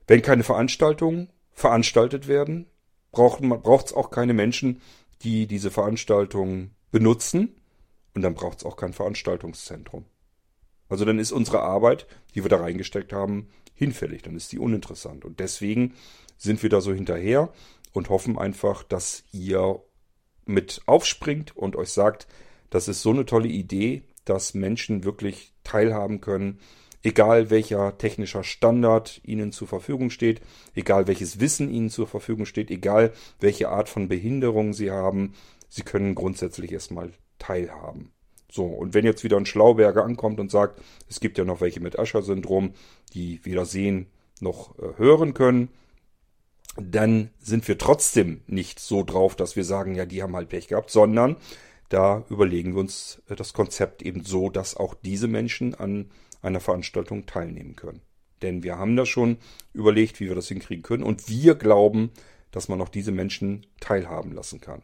wenn keine Veranstaltungen veranstaltet werden, braucht es auch keine Menschen, die diese Veranstaltung benutzen. Und dann braucht es auch kein Veranstaltungszentrum. Also dann ist unsere Arbeit, die wir da reingesteckt haben, hinfällig. Dann ist die uninteressant. Und deswegen sind wir da so hinterher und hoffen einfach, dass ihr mit aufspringt und euch sagt, das ist so eine tolle Idee, dass Menschen wirklich teilhaben können egal welcher technischer Standard ihnen zur Verfügung steht, egal welches Wissen ihnen zur Verfügung steht, egal welche Art von Behinderung sie haben, sie können grundsätzlich erstmal teilhaben. So, und wenn jetzt wieder ein Schlauberger ankommt und sagt, es gibt ja noch welche mit Ascher-Syndrom, die weder sehen noch äh, hören können, dann sind wir trotzdem nicht so drauf, dass wir sagen, ja, die haben halt Pech gehabt, sondern da überlegen wir uns äh, das Konzept eben so, dass auch diese Menschen an einer Veranstaltung teilnehmen können. Denn wir haben da schon überlegt, wie wir das hinkriegen können und wir glauben, dass man auch diese Menschen teilhaben lassen kann.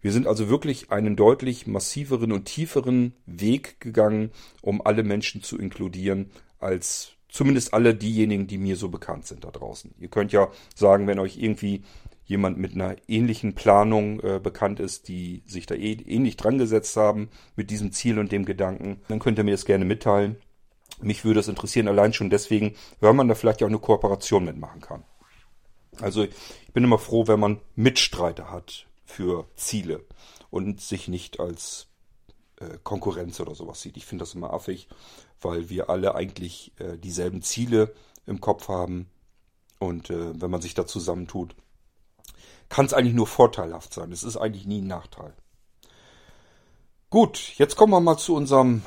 Wir sind also wirklich einen deutlich massiveren und tieferen Weg gegangen, um alle Menschen zu inkludieren, als zumindest alle diejenigen, die mir so bekannt sind da draußen. Ihr könnt ja sagen, wenn euch irgendwie jemand mit einer ähnlichen Planung äh, bekannt ist, die sich da eh, ähnlich dran gesetzt haben mit diesem Ziel und dem Gedanken, dann könnt ihr mir das gerne mitteilen. Mich würde es interessieren, allein schon deswegen, weil man da vielleicht auch eine Kooperation mitmachen kann. Also ich bin immer froh, wenn man Mitstreiter hat für Ziele und sich nicht als äh, Konkurrenz oder sowas sieht. Ich finde das immer affig, weil wir alle eigentlich äh, dieselben Ziele im Kopf haben. Und äh, wenn man sich da zusammentut, kann es eigentlich nur vorteilhaft sein. Es ist eigentlich nie ein Nachteil. Gut, jetzt kommen wir mal zu unserem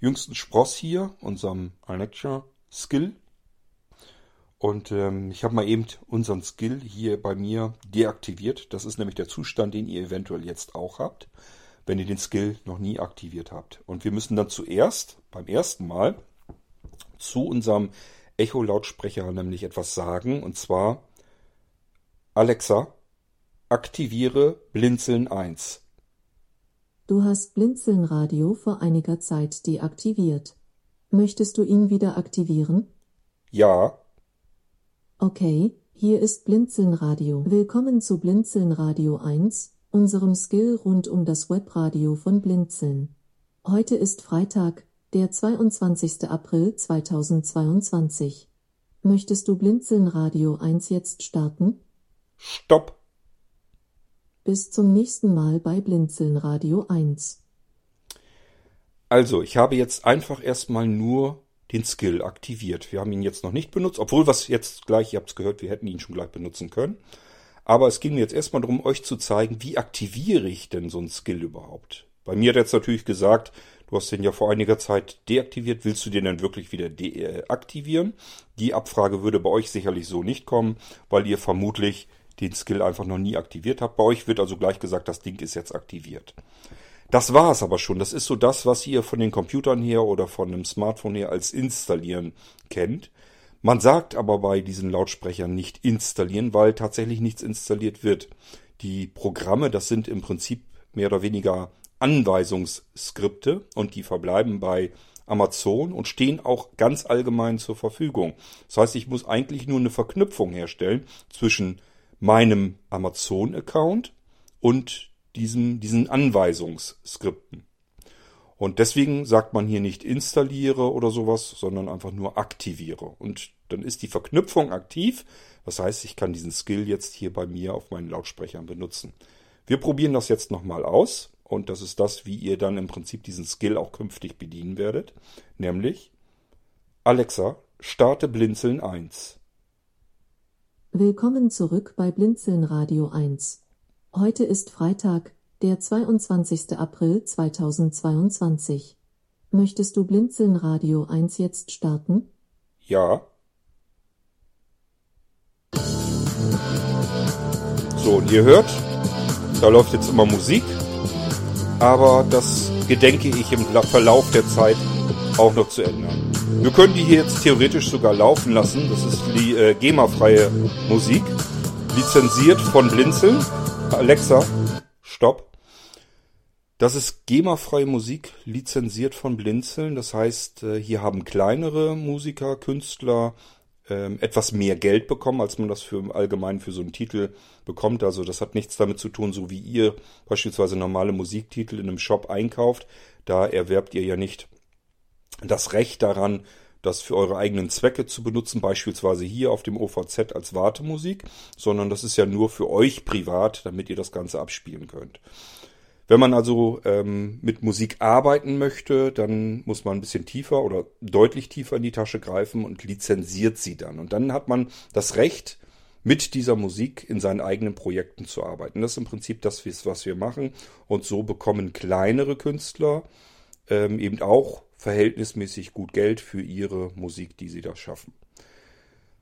jüngsten Spross hier, unserem Alexa Skill. Und ähm, ich habe mal eben unseren Skill hier bei mir deaktiviert. Das ist nämlich der Zustand, den ihr eventuell jetzt auch habt, wenn ihr den Skill noch nie aktiviert habt. Und wir müssen dann zuerst, beim ersten Mal, zu unserem Echo-Lautsprecher nämlich etwas sagen. Und zwar, Alexa, aktiviere Blinzeln 1. Du hast Blinzeln Radio vor einiger Zeit deaktiviert. Möchtest du ihn wieder aktivieren? Ja. Okay, hier ist Blinzeln Radio. Willkommen zu Blinzeln Radio 1, unserem Skill rund um das Webradio von Blinzeln. Heute ist Freitag, der 22. April 2022. Möchtest du Blinzeln Radio 1 jetzt starten? Stopp. Bis zum nächsten Mal bei Blinzeln Radio 1. Also, ich habe jetzt einfach erstmal nur den Skill aktiviert. Wir haben ihn jetzt noch nicht benutzt, obwohl was jetzt gleich, ihr habt es gehört, wir hätten ihn schon gleich benutzen können. Aber es ging mir jetzt erstmal darum, euch zu zeigen, wie aktiviere ich denn so einen Skill überhaupt. Bei mir hat er jetzt natürlich gesagt, du hast den ja vor einiger Zeit deaktiviert, willst du den dann wirklich wieder deaktivieren? Die Abfrage würde bei euch sicherlich so nicht kommen, weil ihr vermutlich den Skill einfach noch nie aktiviert habt. Bei euch wird also gleich gesagt, das Ding ist jetzt aktiviert. Das war es aber schon. Das ist so das, was ihr von den Computern her oder von einem Smartphone her als installieren kennt. Man sagt aber bei diesen Lautsprechern nicht installieren, weil tatsächlich nichts installiert wird. Die Programme, das sind im Prinzip mehr oder weniger Anweisungsskripte und die verbleiben bei Amazon und stehen auch ganz allgemein zur Verfügung. Das heißt, ich muss eigentlich nur eine Verknüpfung herstellen zwischen meinem Amazon-Account und diesem, diesen Anweisungsskripten. Und deswegen sagt man hier nicht installiere oder sowas, sondern einfach nur aktiviere. Und dann ist die Verknüpfung aktiv. Das heißt, ich kann diesen Skill jetzt hier bei mir auf meinen Lautsprechern benutzen. Wir probieren das jetzt nochmal aus. Und das ist das, wie ihr dann im Prinzip diesen Skill auch künftig bedienen werdet. Nämlich Alexa, starte Blinzeln 1. Willkommen zurück bei Blinzeln Radio 1. Heute ist Freitag, der 22. April 2022. Möchtest du Blinzeln Radio 1 jetzt starten? Ja. So, und ihr hört, da läuft jetzt immer Musik, aber das gedenke ich im Verlauf der Zeit auch noch zu ändern. Wir können die hier jetzt theoretisch sogar laufen lassen. Das ist die äh, GEMA-freie Musik. Lizenziert von Blinzeln. Alexa, stopp. Das ist GEMA-freie Musik, lizenziert von Blinzeln. Das heißt, äh, hier haben kleinere Musiker, Künstler ähm, etwas mehr Geld bekommen, als man das für allgemein für so einen Titel bekommt. Also das hat nichts damit zu tun, so wie ihr beispielsweise normale Musiktitel in einem Shop einkauft. Da erwerbt ihr ja nicht das Recht daran, das für eure eigenen Zwecke zu benutzen, beispielsweise hier auf dem OVZ als Wartemusik, sondern das ist ja nur für euch privat, damit ihr das Ganze abspielen könnt. Wenn man also ähm, mit Musik arbeiten möchte, dann muss man ein bisschen tiefer oder deutlich tiefer in die Tasche greifen und lizenziert sie dann. Und dann hat man das Recht, mit dieser Musik in seinen eigenen Projekten zu arbeiten. Das ist im Prinzip das, was wir machen. Und so bekommen kleinere Künstler ähm, eben auch verhältnismäßig gut Geld für ihre Musik, die sie da schaffen.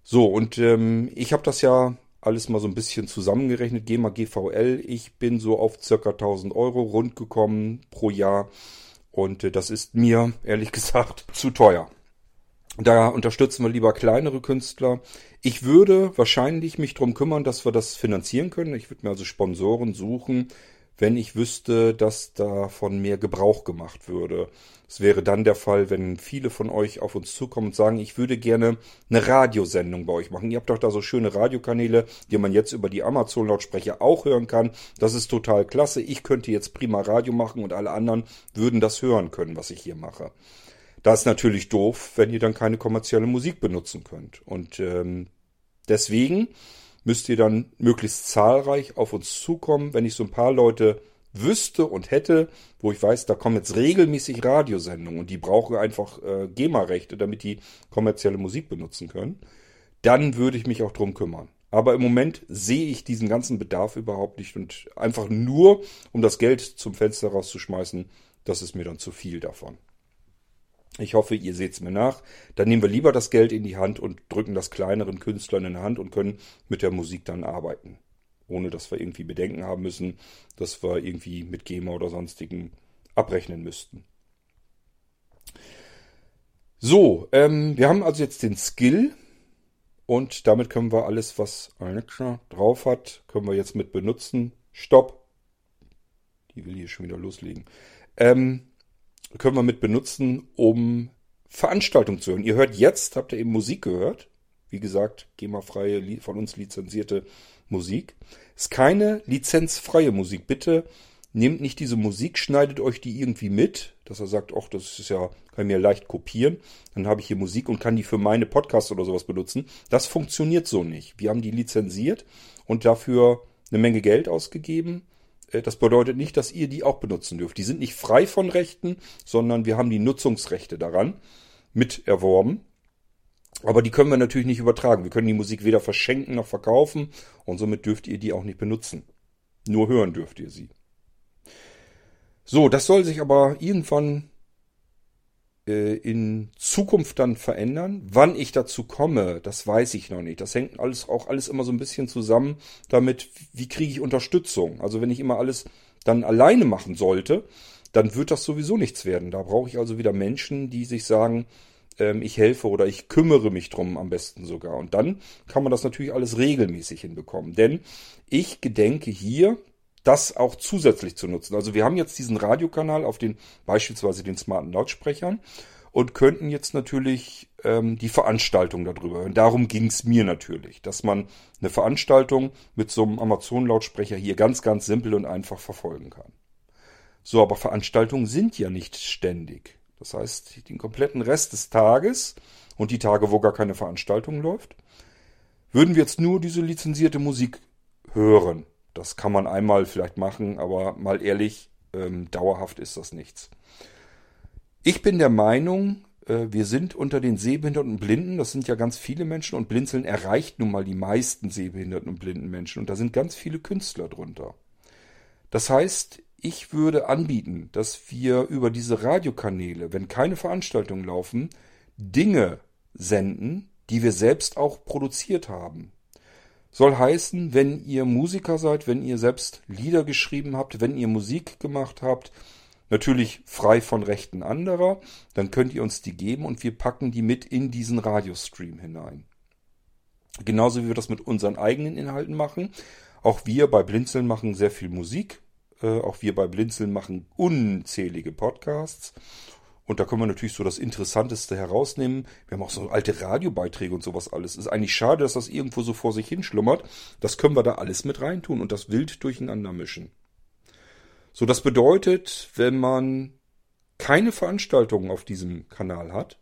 So, und ähm, ich habe das ja alles mal so ein bisschen zusammengerechnet, GEMA GVL. Ich bin so auf circa 1000 Euro rund gekommen pro Jahr. Und äh, das ist mir, ehrlich gesagt, zu teuer. Da unterstützen wir lieber kleinere Künstler. Ich würde wahrscheinlich mich drum kümmern, dass wir das finanzieren können. Ich würde mir also Sponsoren suchen, wenn ich wüsste, dass davon mehr Gebrauch gemacht würde. Es wäre dann der Fall, wenn viele von euch auf uns zukommen und sagen, ich würde gerne eine Radiosendung bei euch machen. Ihr habt doch da so schöne Radiokanäle, die man jetzt über die Amazon-Lautsprecher auch hören kann. Das ist total klasse. Ich könnte jetzt prima Radio machen und alle anderen würden das hören können, was ich hier mache. Das ist natürlich doof, wenn ihr dann keine kommerzielle Musik benutzen könnt. Und ähm, deswegen müsst ihr dann möglichst zahlreich auf uns zukommen. Wenn ich so ein paar Leute wüsste und hätte, wo ich weiß, da kommen jetzt regelmäßig Radiosendungen und die brauchen einfach äh, GEMA-Rechte, damit die kommerzielle Musik benutzen können, dann würde ich mich auch drum kümmern. Aber im Moment sehe ich diesen ganzen Bedarf überhaupt nicht und einfach nur, um das Geld zum Fenster rauszuschmeißen, das ist mir dann zu viel davon. Ich hoffe, ihr seht es mir nach. Dann nehmen wir lieber das Geld in die Hand und drücken das kleineren Künstlern in die Hand und können mit der Musik dann arbeiten. Ohne dass wir irgendwie Bedenken haben müssen, dass wir irgendwie mit GEMA oder sonstigen abrechnen müssten. So, ähm, wir haben also jetzt den Skill und damit können wir alles, was Alexa drauf hat, können wir jetzt mit benutzen. Stopp. Die will hier schon wieder loslegen. Ähm, können wir mit benutzen, um Veranstaltungen zu hören. Ihr hört jetzt, habt ihr eben Musik gehört. Wie gesagt, GEMA-freie, von uns lizenzierte Musik. Ist keine lizenzfreie Musik. Bitte nehmt nicht diese Musik, schneidet euch die irgendwie mit, dass er sagt, ach, das ist ja, kann ich mir leicht kopieren. Dann habe ich hier Musik und kann die für meine Podcasts oder sowas benutzen. Das funktioniert so nicht. Wir haben die lizenziert und dafür eine Menge Geld ausgegeben. Äh, das bedeutet nicht, dass ihr die auch benutzen dürft. Die sind nicht frei von Rechten, sondern wir haben die Nutzungsrechte daran mit erworben. Aber die können wir natürlich nicht übertragen. Wir können die Musik weder verschenken noch verkaufen und somit dürft ihr die auch nicht benutzen. Nur hören dürft ihr sie. So, das soll sich aber irgendwann in Zukunft dann verändern. Wann ich dazu komme, das weiß ich noch nicht. Das hängt alles auch alles immer so ein bisschen zusammen damit, wie kriege ich Unterstützung. Also wenn ich immer alles dann alleine machen sollte, dann wird das sowieso nichts werden. Da brauche ich also wieder Menschen, die sich sagen, ähm, ich helfe oder ich kümmere mich drum am besten sogar. Und dann kann man das natürlich alles regelmäßig hinbekommen. Denn ich gedenke hier, das auch zusätzlich zu nutzen. Also wir haben jetzt diesen Radiokanal auf den beispielsweise den smarten Lautsprechern und könnten jetzt natürlich ähm, die Veranstaltung darüber hören. Darum ging es mir natürlich, dass man eine Veranstaltung mit so einem Amazon-Lautsprecher hier ganz, ganz simpel und einfach verfolgen kann. So, aber Veranstaltungen sind ja nicht ständig. Das heißt, den kompletten Rest des Tages und die Tage, wo gar keine Veranstaltung läuft, würden wir jetzt nur diese lizenzierte Musik hören. Das kann man einmal vielleicht machen, aber mal ehrlich, ähm, dauerhaft ist das nichts. Ich bin der Meinung, äh, wir sind unter den Sehbehinderten und Blinden, das sind ja ganz viele Menschen und Blinzeln erreicht nun mal die meisten Sehbehinderten und blinden Menschen und da sind ganz viele Künstler drunter. Das heißt, ich würde anbieten, dass wir über diese Radiokanäle, wenn keine Veranstaltungen laufen, Dinge senden, die wir selbst auch produziert haben. Soll heißen, wenn ihr Musiker seid, wenn ihr selbst Lieder geschrieben habt, wenn ihr Musik gemacht habt, natürlich frei von Rechten anderer, dann könnt ihr uns die geben und wir packen die mit in diesen Radiostream hinein. Genauso wie wir das mit unseren eigenen Inhalten machen. Auch wir bei Blinzeln machen sehr viel Musik. Äh, auch wir bei Blinzeln machen unzählige Podcasts. Und da können wir natürlich so das Interessanteste herausnehmen. Wir haben auch so alte Radiobeiträge und sowas alles. Ist eigentlich schade, dass das irgendwo so vor sich hin schlummert. Das können wir da alles mit reintun und das wild durcheinander mischen. So, das bedeutet, wenn man keine Veranstaltungen auf diesem Kanal hat,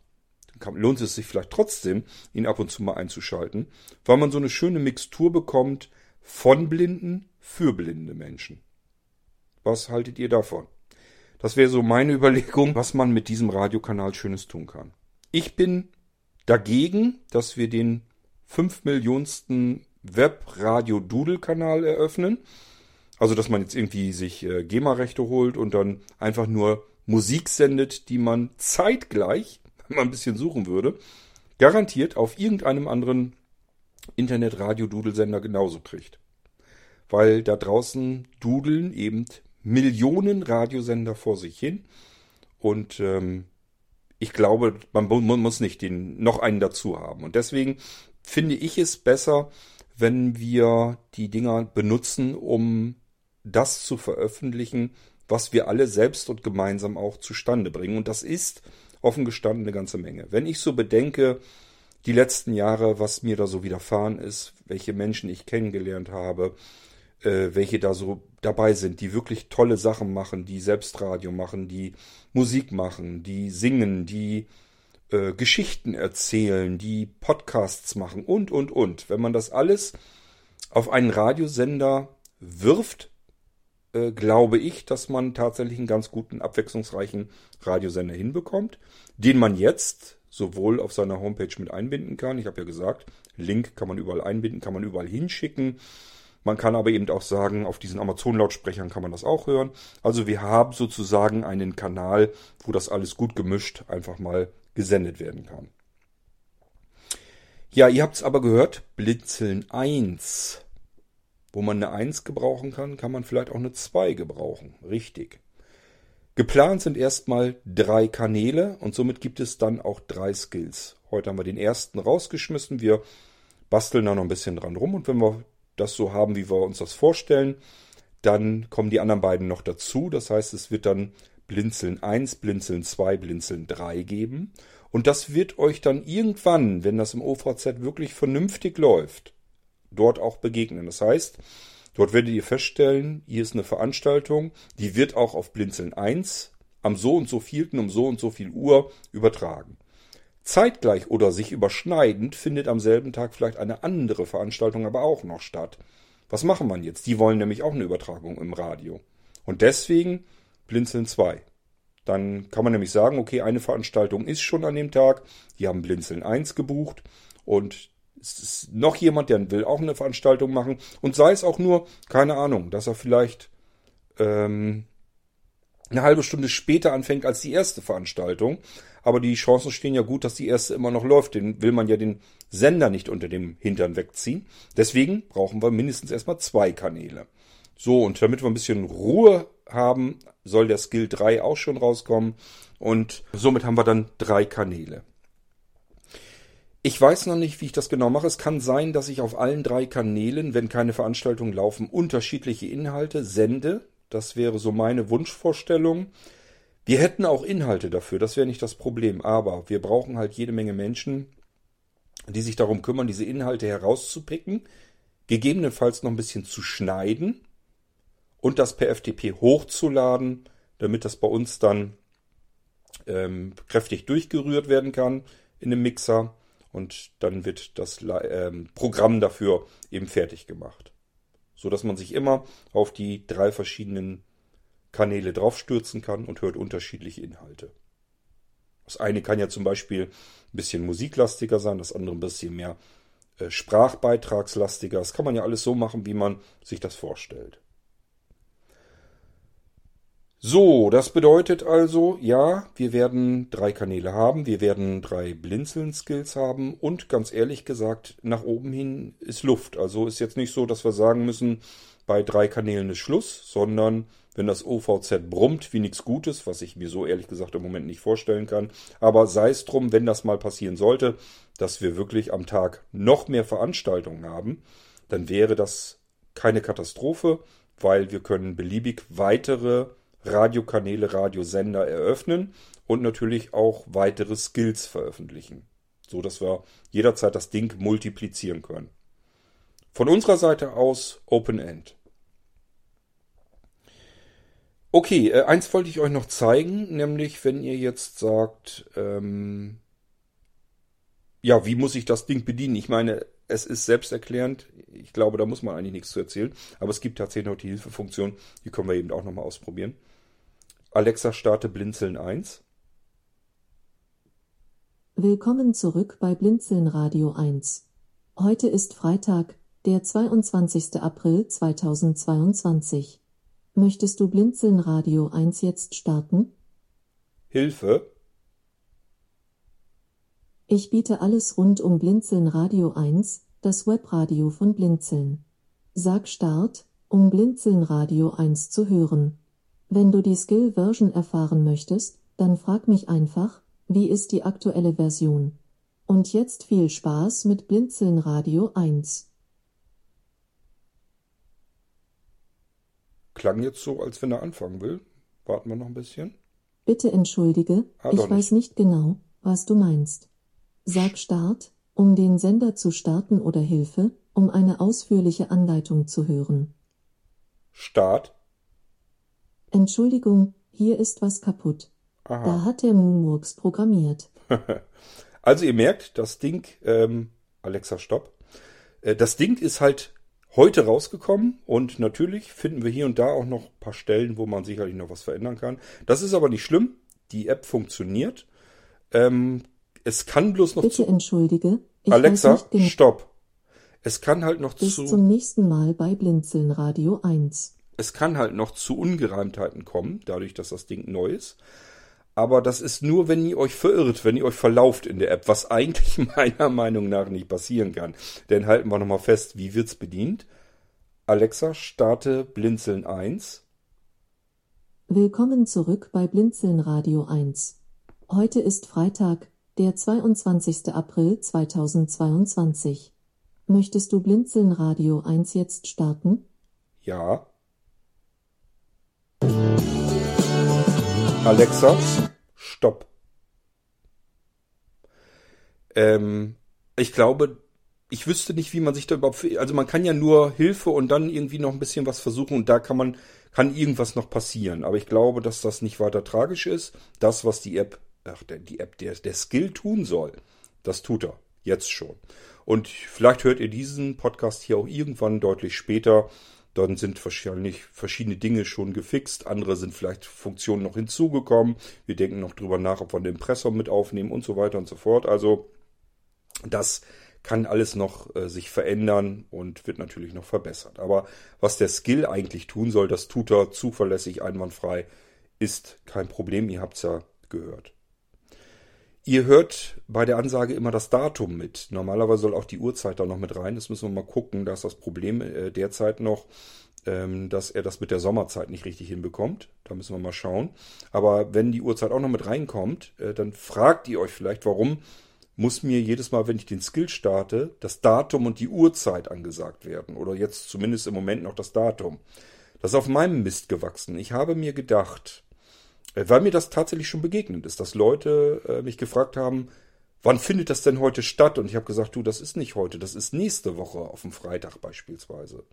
dann lohnt es sich vielleicht trotzdem, ihn ab und zu mal einzuschalten, weil man so eine schöne Mixtur bekommt von Blinden für blinde Menschen. Was haltet ihr davon? Das wäre so meine Überlegung, was man mit diesem Radiokanal Schönes tun kann. Ich bin dagegen, dass wir den 5 Millionsten Web-Radio-Doodle-Kanal eröffnen. Also, dass man jetzt irgendwie sich äh, GEMA-Rechte holt und dann einfach nur Musik sendet, die man zeitgleich, wenn man ein bisschen suchen würde, garantiert auf irgendeinem anderen Internet-Radio-Doodle-Sender genauso kriegt. Weil da draußen dudeln eben Millionen Radiosender vor sich hin. Und ähm, ich glaube, man, muss nicht den, noch einen dazu haben. Und deswegen finde ich es besser, wenn wir die Dinger benutzen, um das zu veröffentlichen, was wir alle selbst und gemeinsam auch zustande bringen. Und das ist offen gestanden eine ganze Menge. Wenn ich so bedenke, die letzten Jahre, was mir da so widerfahren ist, welche Menschen ich kennengelernt habe, äh, welche da so dabei sind, die wirklich tolle Sachen machen, die Selbstradio machen, die Musik machen, die singen, die äh, Geschichten erzählen, die Podcasts machen und, und, und. Wenn man das alles auf einen Radiosender wirft, äh, glaube ich, dass man tatsächlich einen ganz guten, abwechslungsreichen Radiosender hinbekommt, den man jetzt sowohl auf seiner Homepage mit einbinden kann. Ich habe ja gesagt, Link kann man überall einbinden, kann man überall hinschicken. Man kann aber eben auch sagen, auf diesen Amazon-Lautsprechern kann man das auch hören. Also wir haben sozusagen einen Kanal, wo das alles gut gemischt einfach mal gesendet werden kann. Ja, ihr habt es aber gehört, Blinzeln 1. Wo man eine 1 gebrauchen kann, kann man vielleicht auch eine 2 gebrauchen. Richtig. Geplant sind erstmal drei Kanäle und somit gibt es dann auch drei Skills. Heute haben wir den ersten rausgeschmissen. Wir basteln da noch ein bisschen dran rum und wenn wir das so haben, wie wir uns das vorstellen, dann kommen die anderen beiden noch dazu. Das heißt, es wird dann Blinzeln 1, Blinzeln 2, Blinzeln 3 geben. Und das wird euch dann irgendwann, wenn das im OVZ wirklich vernünftig läuft, dort auch begegnen. Das heißt, dort werdet ihr feststellen, hier ist eine Veranstaltung, die wird auch auf Blinzeln 1 am so und so vielten um so und so viel Uhr übertragen. Zeitgleich oder sich überschneidend findet am selben Tag vielleicht eine andere Veranstaltung aber auch noch statt. Was machen wir jetzt? Die wollen nämlich auch eine Übertragung im Radio. Und deswegen Blinzeln 2. Dann kann man nämlich sagen, okay, eine Veranstaltung ist schon an dem Tag, die haben Blinzeln 1 gebucht und es ist noch jemand, der will auch eine Veranstaltung machen und sei es auch nur, keine Ahnung, dass er vielleicht ähm, eine halbe Stunde später anfängt als die erste Veranstaltung. Aber die Chancen stehen ja gut, dass die erste immer noch läuft. Den will man ja den Sender nicht unter dem Hintern wegziehen. Deswegen brauchen wir mindestens erstmal zwei Kanäle. So, und damit wir ein bisschen Ruhe haben, soll der Skill 3 auch schon rauskommen. Und somit haben wir dann drei Kanäle. Ich weiß noch nicht, wie ich das genau mache. Es kann sein, dass ich auf allen drei Kanälen, wenn keine Veranstaltungen laufen, unterschiedliche Inhalte sende. Das wäre so meine Wunschvorstellung. Wir hätten auch Inhalte dafür, das wäre nicht das Problem. Aber wir brauchen halt jede Menge Menschen, die sich darum kümmern, diese Inhalte herauszupicken, gegebenenfalls noch ein bisschen zu schneiden und das per FTP hochzuladen, damit das bei uns dann ähm, kräftig durchgerührt werden kann in dem Mixer und dann wird das ähm, Programm dafür eben fertig gemacht so dass man sich immer auf die drei verschiedenen Kanäle draufstürzen kann und hört unterschiedliche Inhalte. Das eine kann ja zum Beispiel ein bisschen musiklastiger sein, das andere ein bisschen mehr äh, sprachbeitragslastiger. Das kann man ja alles so machen, wie man sich das vorstellt. So, das bedeutet also, ja, wir werden drei Kanäle haben, wir werden drei Blinzeln-Skills haben und ganz ehrlich gesagt, nach oben hin ist Luft. Also ist jetzt nicht so, dass wir sagen müssen, bei drei Kanälen ist Schluss, sondern wenn das OVZ brummt wie nichts Gutes, was ich mir so ehrlich gesagt im Moment nicht vorstellen kann, aber sei es drum, wenn das mal passieren sollte, dass wir wirklich am Tag noch mehr Veranstaltungen haben, dann wäre das keine Katastrophe, weil wir können beliebig weitere Radiokanäle, Radiosender eröffnen und natürlich auch weitere Skills veröffentlichen, so dass wir jederzeit das Ding multiplizieren können. Von unserer Seite aus Open End. Okay, äh, eins wollte ich euch noch zeigen, nämlich wenn ihr jetzt sagt, ähm, ja, wie muss ich das Ding bedienen? Ich meine, es ist selbsterklärend. Ich glaube, da muss man eigentlich nichts zu erzählen. Aber es gibt tatsächlich noch die Hilfefunktion. Die können wir eben auch nochmal ausprobieren. Alexa starte Blinzeln 1. Willkommen zurück bei Blinzeln Radio 1. Heute ist Freitag, der 22. April 2022. Möchtest du Blinzeln Radio 1 jetzt starten? Hilfe. Ich biete alles rund um Blinzeln Radio 1, das Webradio von Blinzeln. Sag Start, um Blinzeln Radio 1 zu hören. Wenn du die Skill-Version erfahren möchtest, dann frag mich einfach, wie ist die aktuelle Version? Und jetzt viel Spaß mit Blinzeln Radio 1. Klang jetzt so, als wenn er anfangen will. Warten wir noch ein bisschen. Bitte entschuldige, Ah, ich doch weiß nicht genau, was du meinst. Sag Start, um den Sender zu starten oder Hilfe, um eine ausführliche Anleitung zu hören. Start. Entschuldigung, hier ist was kaputt. Da Aha. hat der Mumurks programmiert. Also ihr merkt, das Ding, ähm, Alexa, stopp. Äh, das Ding ist halt heute rausgekommen und natürlich finden wir hier und da auch noch ein paar Stellen, wo man sicherlich noch was verändern kann. Das ist aber nicht schlimm. Die App funktioniert. Ähm, es kann bloß noch Bitte entschuldige, ich Alexa, stopp. Es kann halt noch Bis zu. zum nächsten Mal bei Blinzeln Radio 1. Es kann halt noch zu Ungereimtheiten kommen, dadurch, dass das Ding neu ist. Aber das ist nur, wenn ihr euch verirrt, wenn ihr euch verlauft in der App, was eigentlich meiner Meinung nach nicht passieren kann. Denn halten wir nochmal fest, wie wird's bedient? Alexa, starte Blinzeln 1. Willkommen zurück bei Blinzeln Radio 1. Heute ist Freitag, der 22. April 2022. Möchtest du Blinzeln Radio 1 jetzt starten? Ja. Alexa, stopp. Ähm, ich glaube, ich wüsste nicht, wie man sich da überhaupt, also man kann ja nur Hilfe und dann irgendwie noch ein bisschen was versuchen und da kann man, kann irgendwas noch passieren. Aber ich glaube, dass das nicht weiter tragisch ist. Das, was die App, ach, der, die App, der, der Skill tun soll, das tut er. Jetzt schon. Und vielleicht hört ihr diesen Podcast hier auch irgendwann deutlich später. Dann sind wahrscheinlich verschiedene Dinge schon gefixt. Andere sind vielleicht Funktionen noch hinzugekommen. Wir denken noch drüber nach, ob wir einen Impressor mit aufnehmen und so weiter und so fort. Also, das kann alles noch äh, sich verändern und wird natürlich noch verbessert. Aber was der Skill eigentlich tun soll, das tut er zuverlässig, einwandfrei, ist kein Problem. Ihr habt es ja gehört. Ihr hört bei der Ansage immer das Datum mit. Normalerweise soll auch die Uhrzeit da noch mit rein. Das müssen wir mal gucken. Da ist das Problem äh, derzeit noch, ähm, dass er das mit der Sommerzeit nicht richtig hinbekommt. Da müssen wir mal schauen. Aber wenn die Uhrzeit auch noch mit reinkommt, äh, dann fragt ihr euch vielleicht, warum muss mir jedes Mal, wenn ich den Skill starte, das Datum und die Uhrzeit angesagt werden. Oder jetzt zumindest im Moment noch das Datum. Das ist auf meinem Mist gewachsen. Ich habe mir gedacht, weil mir das tatsächlich schon begegnet ist, dass Leute äh, mich gefragt haben, wann findet das denn heute statt? Und ich habe gesagt, du, das ist nicht heute, das ist nächste Woche auf dem Freitag beispielsweise.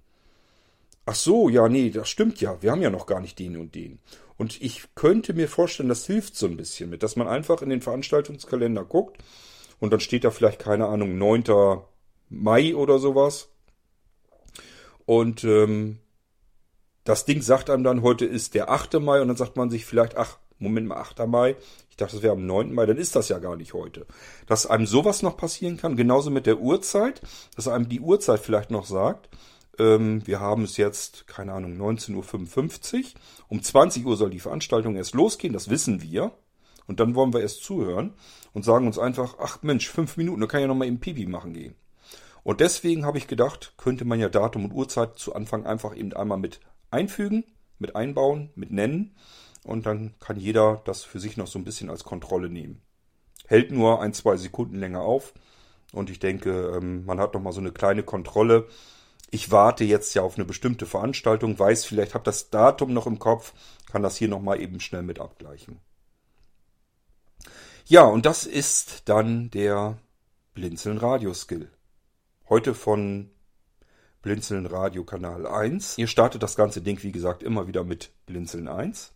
Ach so, ja, nee, das stimmt ja. Wir haben ja noch gar nicht den und den. Und ich könnte mir vorstellen, das hilft so ein bisschen mit, dass man einfach in den Veranstaltungskalender guckt und dann steht da vielleicht, keine Ahnung, 9. Mai oder sowas. Und ähm, das Ding sagt einem dann, heute ist der 8. Mai und dann sagt man sich vielleicht, ach, Moment mal, 8. Mai. Ich dachte, das wäre am 9. Mai, dann ist das ja gar nicht heute. Dass einem sowas noch passieren kann, genauso mit der Uhrzeit, dass einem die Uhrzeit vielleicht noch sagt, ähm, wir haben es jetzt, keine Ahnung, 19.55 Uhr. Um 20 Uhr soll die Veranstaltung erst losgehen, das wissen wir. Und dann wollen wir erst zuhören und sagen uns einfach, ach Mensch, fünf Minuten, da kann ich ja noch mal eben Pipi machen gehen. Und deswegen habe ich gedacht, könnte man ja Datum und Uhrzeit zu Anfang einfach eben einmal mit einfügen, mit einbauen, mit nennen. Und dann kann jeder das für sich noch so ein bisschen als Kontrolle nehmen. Hält nur ein, zwei Sekunden länger auf. Und ich denke, ähm, man hat noch mal so eine kleine Kontrolle. Ich warte jetzt ja auf eine bestimmte Veranstaltung, weiß vielleicht, habe das Datum noch im Kopf, kann das hier noch mal eben schnell mit abgleichen. Ja, und das ist dann der Blinzeln Radio Skill. Heute von Blinzeln Radio Kanal 1. Ihr startet das ganze Ding, wie gesagt, immer wieder mit Blinzeln 1.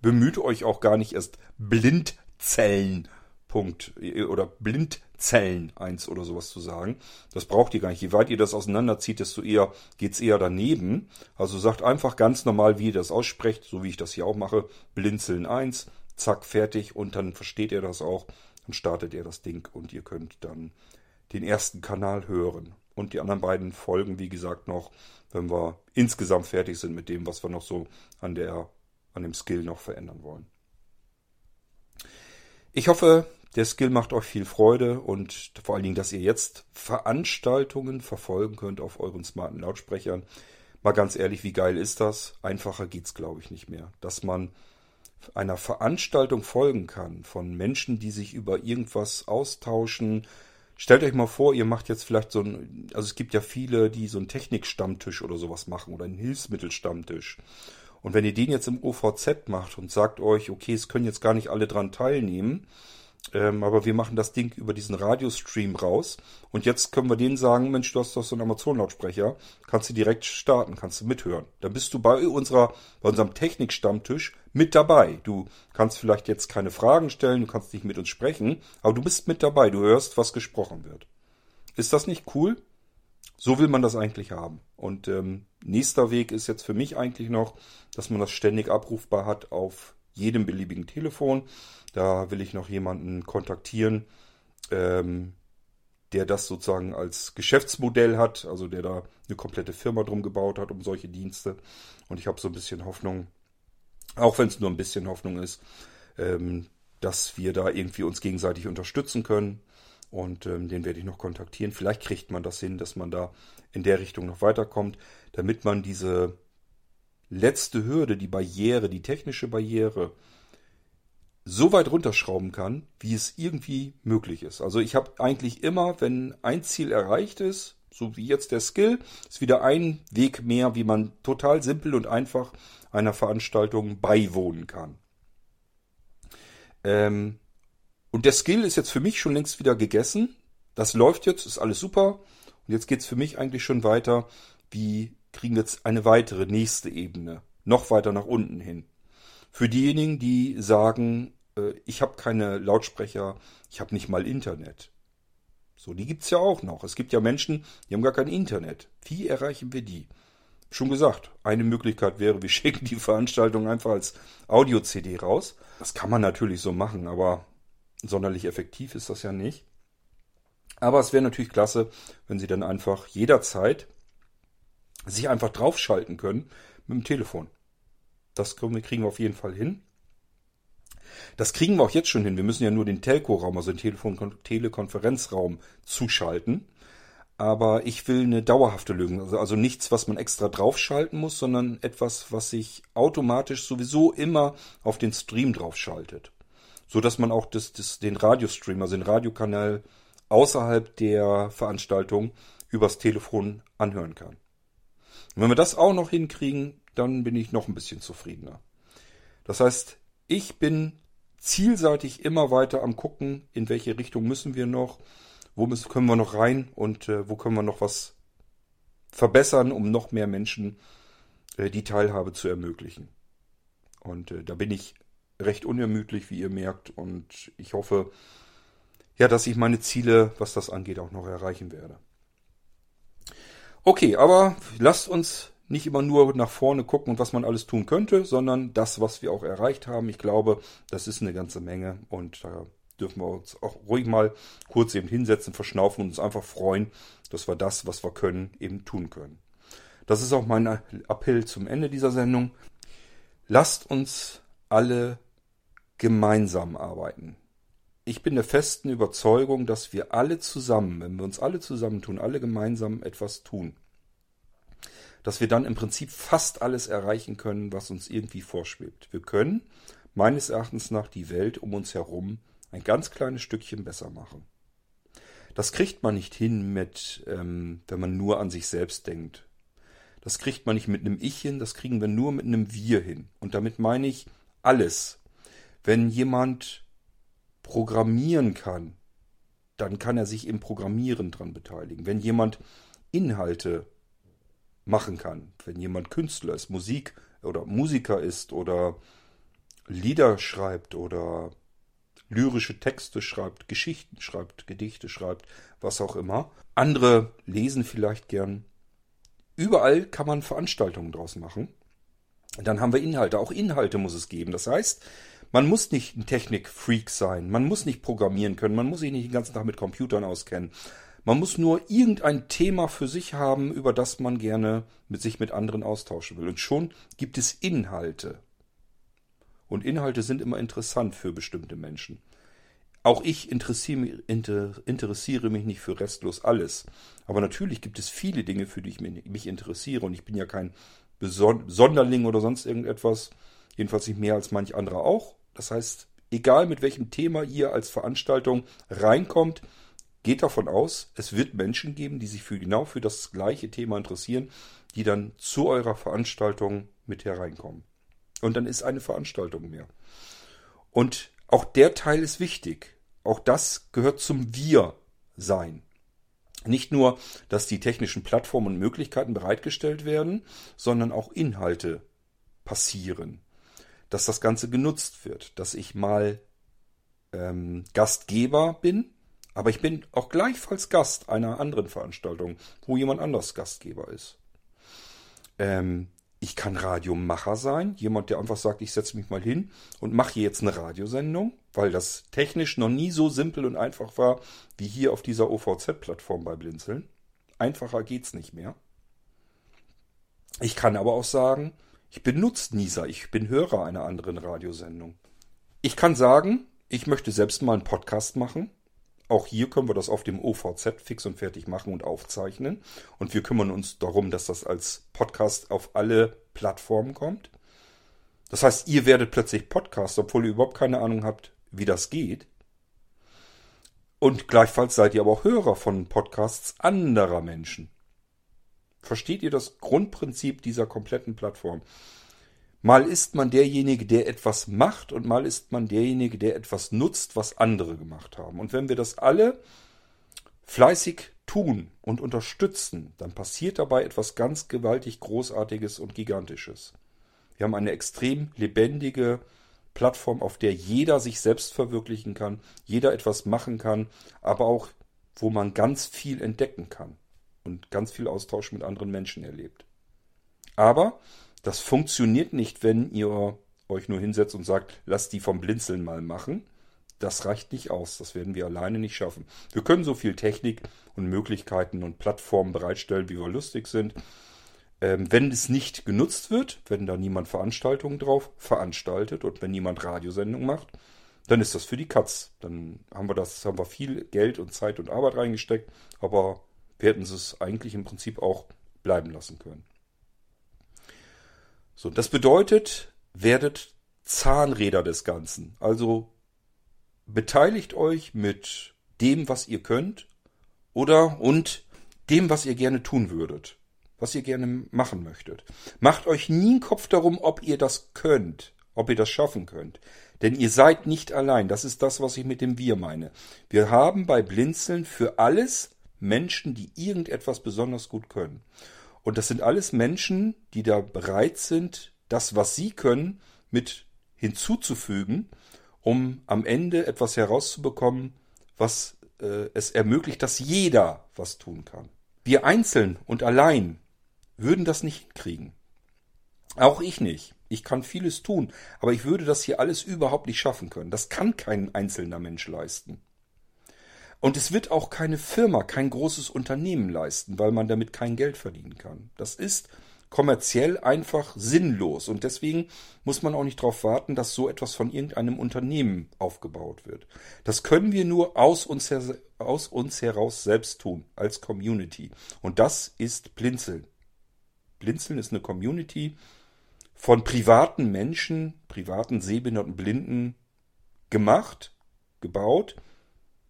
Bemüht euch auch gar nicht erst Blindzellen Punkt oder Blindzellen 1 oder sowas zu sagen. Das braucht ihr gar nicht. Je weit ihr das auseinanderzieht, desto eher geht's eher daneben. Also sagt einfach ganz normal, wie ihr das aussprecht, so wie ich das hier auch mache. Blinzeln 1 zack, fertig und dann versteht ihr das auch. Dann startet ihr das Ding und ihr könnt dann den ersten Kanal hören. Und die anderen beiden folgen, wie gesagt, noch, wenn wir insgesamt fertig sind mit dem, was wir noch so an der, an dem Skill noch verändern wollen. Ich hoffe, der Skill macht euch viel Freude und vor allen Dingen, dass ihr jetzt Veranstaltungen verfolgen könnt auf euren smarten Lautsprechern. Mal ganz ehrlich, wie geil ist das? Einfacher geht's, glaube ich, nicht mehr. Dass man einer Veranstaltung folgen kann von Menschen, die sich über irgendwas austauschen. Stellt euch mal vor, ihr macht jetzt vielleicht so ein, also es gibt ja viele, die so einen Technikstammtisch oder sowas machen oder einen Hilfsmittelstammtisch. Und wenn ihr den jetzt im OVZ macht und sagt euch, okay, es können jetzt gar nicht alle dran teilnehmen, ähm, aber wir machen das Ding über diesen Radiostream raus. Und jetzt können wir denen sagen, Mensch, du hast doch so einen Amazon-Lautsprecher, kannst du direkt starten, kannst du mithören. Dann bist du bei unserer, bei unserem Technikstammtisch mit dabei. Du kannst vielleicht jetzt keine Fragen stellen, du kannst nicht mit uns sprechen, aber du bist mit dabei, du hörst, was gesprochen wird. Ist das nicht cool? So will man das eigentlich haben. Und ähm, nächster Weg ist jetzt für mich eigentlich noch, dass man das ständig abrufbar hat auf jedem beliebigen Telefon. Da will ich noch jemanden kontaktieren, ähm, der das sozusagen als Geschäftsmodell hat, also der da eine komplette Firma drum gebaut hat um solche Dienste. Und ich habe so ein bisschen Hoffnung, auch wenn es nur ein bisschen Hoffnung ist, ähm, dass wir da irgendwie uns gegenseitig unterstützen können. Und ähm, den werde ich noch kontaktieren. Vielleicht kriegt man das hin, dass man da in der Richtung noch weiterkommt, damit man diese letzte Hürde, die Barriere, die technische Barriere, so weit runterschrauben kann, wie es irgendwie möglich ist. Also ich habe eigentlich immer, wenn ein Ziel erreicht ist, so wie jetzt der Skill, ist wieder ein Weg mehr, wie man total simpel und einfach einer Veranstaltung beiwohnen kann. Ähm, und der Skill ist jetzt für mich schon längst wieder gegessen. Das läuft jetzt, ist alles super. Und jetzt geht's für mich eigentlich schon weiter, wie kriegen jetzt eine weitere nächste Ebene, noch weiter nach unten hin. Für diejenigen, die sagen, äh, ich habe keine Lautsprecher, ich habe nicht mal Internet. So, die gibt's ja auch noch. Es gibt ja Menschen, die haben gar kein Internet. Wie erreichen wir die? Schon gesagt, eine Möglichkeit wäre, wir schicken die Veranstaltung einfach als Audio-CD raus. Das kann man natürlich so machen, aber sonderlich effektiv ist das ja nicht. Aber es wäre natürlich klasse, wenn Sie dann einfach jederzeit sich einfach draufschalten können mit dem Telefon. Das kriegen wir auf jeden Fall hin. Das kriegen wir auch jetzt schon hin. Wir müssen ja nur den Telco-Raum, also den Telefon Telekonferenzraum zuschalten. Aber ich will eine dauerhafte Lösung. Also, also nichts, was man extra draufschalten muss, sondern etwas, was sich automatisch sowieso immer auf den Stream draufschaltet. So dass man auch das, das, den Radiostream, also den Radiokanal außerhalb der Veranstaltung übers Telefon anhören kann. Und wenn wir das auch noch hinkriegen, dann bin ich noch ein bisschen zufriedener. Das heißt, ich bin zielseitig immer weiter am gucken, in welche Richtung müssen wir noch, wo müssen, können wir noch rein und äh, wo können wir noch was verbessern, um noch mehr Menschen äh, die Teilhabe zu ermöglichen. Und äh, da bin ich recht unermüdlich, wie ihr merkt, und ich hoffe, ja, dass ich meine Ziele, was das angeht, auch noch erreichen werde. Okay, aber lasst uns nicht immer nur nach vorne gucken und was man alles tun könnte, sondern das, was wir auch erreicht haben. Ich glaube, das ist eine ganze Menge und da dürfen wir uns auch ruhig mal kurz eben hinsetzen, verschnaufen und uns einfach freuen, dass wir das, was wir können, eben tun können. Das ist auch mein Appell zum Ende dieser Sendung. Lasst uns alle gemeinsam arbeiten. Ich bin der festen Überzeugung, dass wir alle zusammen, wenn wir uns alle zusammentun, alle gemeinsam etwas tun, dass wir dann im Prinzip fast alles erreichen können, was uns irgendwie vorschwebt. Wir können meines Erachtens nach die Welt um uns herum ein ganz kleines Stückchen besser machen. Das kriegt man nicht hin mit, ähm, wenn man nur an sich selbst denkt. Das kriegt man nicht mit einem Ich hin, das kriegen wir nur mit einem Wir hin. Und damit meine ich alles. Wenn jemand programmieren kann, dann kann er sich im Programmieren dran beteiligen. Wenn jemand Inhalte machen kann. Wenn jemand Künstler ist, Musik oder Musiker ist oder Lieder schreibt oder lyrische Texte schreibt, Geschichten schreibt, Gedichte schreibt, was auch immer. Andere lesen vielleicht gern. Überall kann man Veranstaltungen draus machen. Dann haben wir Inhalte. Auch Inhalte muss es geben. Das heißt, man muss nicht ein Technikfreak sein. Man muss nicht programmieren können. Man muss sich nicht den ganzen Tag mit Computern auskennen. Man muss nur irgendein Thema für sich haben, über das man gerne mit sich mit anderen austauschen will. Und schon gibt es Inhalte. Und Inhalte sind immer interessant für bestimmte Menschen. Auch ich interessiere, mich nicht für restlos alles. Aber natürlich gibt es viele Dinge, für die ich mich interessiere. Und ich bin ja kein Sonderling oder sonst irgendetwas. Jedenfalls nicht mehr als manch anderer auch. Das heißt, egal mit welchem Thema ihr als Veranstaltung reinkommt, geht davon aus, es wird Menschen geben, die sich für genau für das gleiche Thema interessieren, die dann zu eurer Veranstaltung mit hereinkommen. Und dann ist eine Veranstaltung mehr. Und auch der Teil ist wichtig. Auch das gehört zum Wir-Sein. Nicht nur, dass die technischen Plattformen und Möglichkeiten bereitgestellt werden, sondern auch Inhalte passieren. Dass das Ganze genutzt wird. Dass ich mal ähm, Gastgeber bin aber ich bin auch gleichfalls Gast einer anderen Veranstaltung, wo jemand anders Gastgeber ist. Ähm, Ich kann Radiomacher sein, jemand, der einfach sagt, ich setze mich mal hin und mache jetzt eine Radiosendung, weil das technisch noch nie so simpel und einfach war wie hier auf dieser OVZ-Plattform bei Blinzeln. Einfacher geht's nicht mehr. Ich kann aber auch sagen, ich bin Nutznießer, ich bin Hörer einer anderen Radiosendung. Ich kann sagen, ich möchte selbst mal einen Podcast machen. Auch hier können wir das auf dem OVZ fix und fertig machen und aufzeichnen. Und wir kümmern uns darum, dass das als Podcast auf alle Plattformen kommt. Das heißt, ihr werdet plötzlich Podcast, obwohl ihr überhaupt keine Ahnung habt, wie das geht. Und gleichfalls seid ihr aber auch Hörer von Podcasts anderer Menschen. Versteht ihr das Grundprinzip dieser kompletten Plattform? Mal ist man derjenige, der etwas macht und mal ist man derjenige, der etwas nutzt, was andere gemacht haben. Und wenn wir das alle fleißig tun und unterstützen, dann passiert dabei etwas ganz gewaltig Großartiges und Gigantisches. Wir haben eine extrem lebendige Plattform, auf der jeder sich selbst verwirklichen kann, jeder etwas machen kann, aber auch wo man ganz viel entdecken kann und ganz viel Austausch mit anderen Menschen erlebt. Aber das funktioniert nicht, wenn ihr euch nur hinsetzt und sagt, lasst die vom Blinzeln mal machen. Das reicht nicht aus. Das werden wir alleine nicht schaffen. Wir können so viel Technik und Möglichkeiten und Plattformen bereitstellen, wie wir lustig sind. Ähm, wenn es nicht genutzt wird, wenn da niemand Veranstaltungen drauf veranstaltet und wenn niemand Radiosendungen macht, dann ist das für die Katz. Dann haben wir das, haben wir viel Geld und Zeit und Arbeit reingesteckt, aber wir hätten es eigentlich im Prinzip auch bleiben lassen können. So, das bedeutet, werdet Zahnräder des Ganzen. Also beteiligt euch mit dem, was ihr könnt oder und dem, was ihr gerne tun würdet, was ihr gerne machen möchtet. Macht euch nie einen Kopf darum, ob ihr das könnt, ob ihr das schaffen könnt. Denn ihr seid nicht allein. Das ist das, was ich mit dem Wir meine. Wir haben bei Blinzeln für alles Menschen, die irgendetwas besonders gut können. Und das sind alles Menschen, die da bereit sind, das, was sie können, mit hinzuzufügen, um am Ende etwas herauszubekommen, was äh, es ermöglicht, dass jeder was tun kann. Wir einzeln und allein würden das nicht hinkriegen. Auch ich nicht. Ich kann vieles tun, aber ich würde das hier alles überhaupt nicht schaffen können. Das kann kein einzelner Mensch leisten. Und es wird auch keine Firma, kein großes Unternehmen leisten, weil man damit kein Geld verdienen kann. Das ist kommerziell einfach sinnlos. Und deswegen muss man auch nicht darauf warten, dass so etwas von irgendeinem Unternehmen aufgebaut wird. Das können wir nur aus uns, aus uns heraus selbst tun, als Community. Und das ist Blinzeln. Blinzeln ist eine Community von privaten Menschen, privaten Sehbehinderten Blinden gemacht, gebaut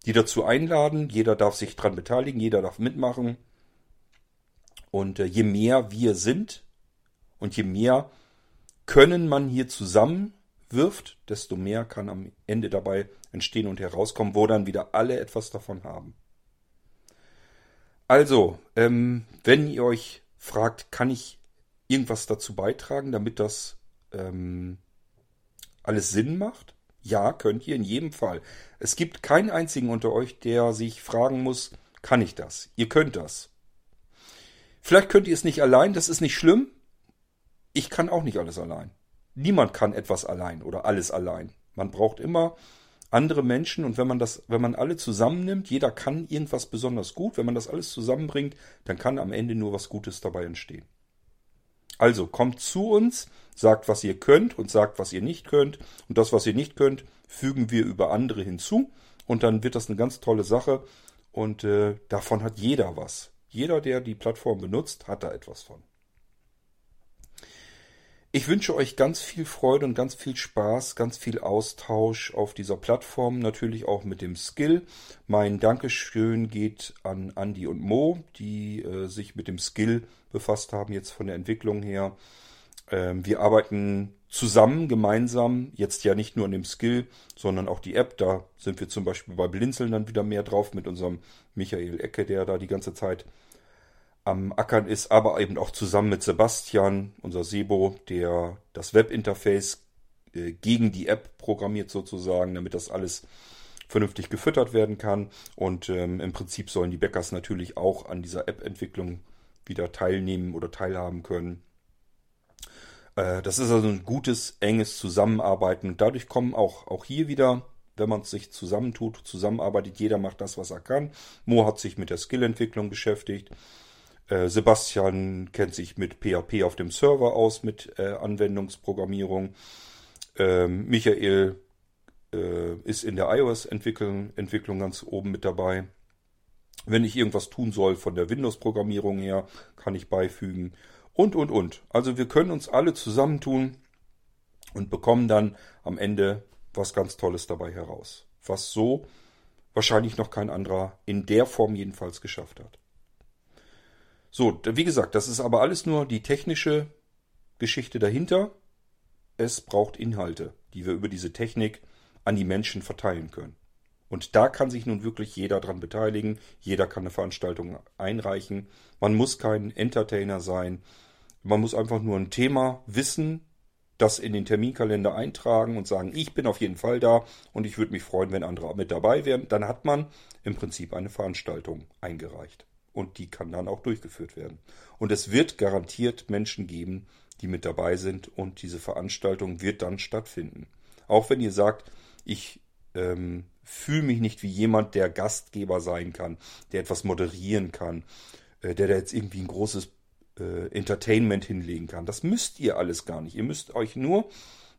die dazu einladen. Jeder darf sich dran beteiligen, jeder darf mitmachen. Und äh, je mehr wir sind und je mehr Können man hier zusammenwirft, desto mehr kann am Ende dabei entstehen und herauskommen, wo dann wieder alle etwas davon haben. Also, ähm, wenn ihr euch fragt, kann ich irgendwas dazu beitragen, damit das ähm, alles Sinn macht, ja, könnt ihr in jedem Fall. Es gibt keinen einzigen unter euch, der sich fragen muss, kann ich das? Ihr könnt das. Vielleicht könnt ihr es nicht allein, das ist nicht schlimm. Ich kann auch nicht alles allein. Niemand kann etwas allein oder alles allein. Man braucht immer andere Menschen und wenn man das, wenn man alle zusammennimmt, jeder kann irgendwas besonders gut, wenn man das alles zusammenbringt, dann kann am Ende nur was Gutes dabei entstehen. Also kommt zu uns, sagt, was ihr könnt und sagt, was ihr nicht könnt. Und das, was ihr nicht könnt, fügen wir über andere hinzu. Und dann wird das eine ganz tolle Sache. Und äh, davon hat jeder was. Jeder, der die Plattform benutzt, hat da etwas von. Ich wünsche euch ganz viel Freude und ganz viel Spaß, ganz viel Austausch auf dieser Plattform, natürlich auch mit dem Skill. Mein Dankeschön geht an Andy und Mo, die äh, sich mit dem Skill befasst haben, jetzt von der Entwicklung her. Ähm, wir arbeiten zusammen, gemeinsam, jetzt ja nicht nur an dem Skill, sondern auch die App. Da sind wir zum Beispiel bei Blinzeln dann wieder mehr drauf mit unserem Michael Ecke, der da die ganze Zeit am Ackern ist, aber eben auch zusammen mit Sebastian, unser Sebo, der das Webinterface äh, gegen die App programmiert sozusagen, damit das alles vernünftig gefüttert werden kann. Und ähm, im Prinzip sollen die Bäckers natürlich auch an dieser App-Entwicklung wieder teilnehmen oder teilhaben können. Äh, das ist also ein gutes, enges Zusammenarbeiten. Dadurch kommen auch, auch hier wieder, wenn man sich zusammentut, zusammenarbeitet, jeder macht das, was er kann. Mo hat sich mit der Skillentwicklung beschäftigt. Äh, Sebastian kennt sich mit PHP auf dem Server aus, mit äh, Anwendungsprogrammierung. Ähm, Michael äh, ist in der iOS-Entwicklung Entwicklung ganz oben mit dabei. Wenn ich irgendwas tun soll von der Windows-Programmierung her, kann ich beifügen. Und, und, und. Also wir können uns alle zusammentun und bekommen dann am Ende was ganz Tolles dabei heraus. Was so wahrscheinlich noch kein anderer in der Form jedenfalls geschafft hat. So, wie gesagt, das ist aber alles nur die technische Geschichte dahinter. Es braucht Inhalte, die wir über diese Technik an die Menschen verteilen können. Und da kann sich nun wirklich jeder dran beteiligen. Jeder kann eine Veranstaltung einreichen. Man muss kein Entertainer sein. Man muss einfach nur ein Thema wissen, das in den Terminkalender eintragen und sagen, ich bin auf jeden Fall da und ich würde mich freuen, wenn andere mit dabei wären. Dann hat man im Prinzip eine Veranstaltung eingereicht und die kann dann auch durchgeführt werden. Und es wird garantiert Menschen geben, die mit dabei sind und diese Veranstaltung wird dann stattfinden. Auch wenn ihr sagt, ich ähm, fühle mich nicht wie jemand, der Gastgeber sein kann, der etwas moderieren kann, äh, der da jetzt irgendwie ein großes äh, Entertainment hinlegen kann. Das müsst ihr alles gar nicht. Ihr müsst euch nur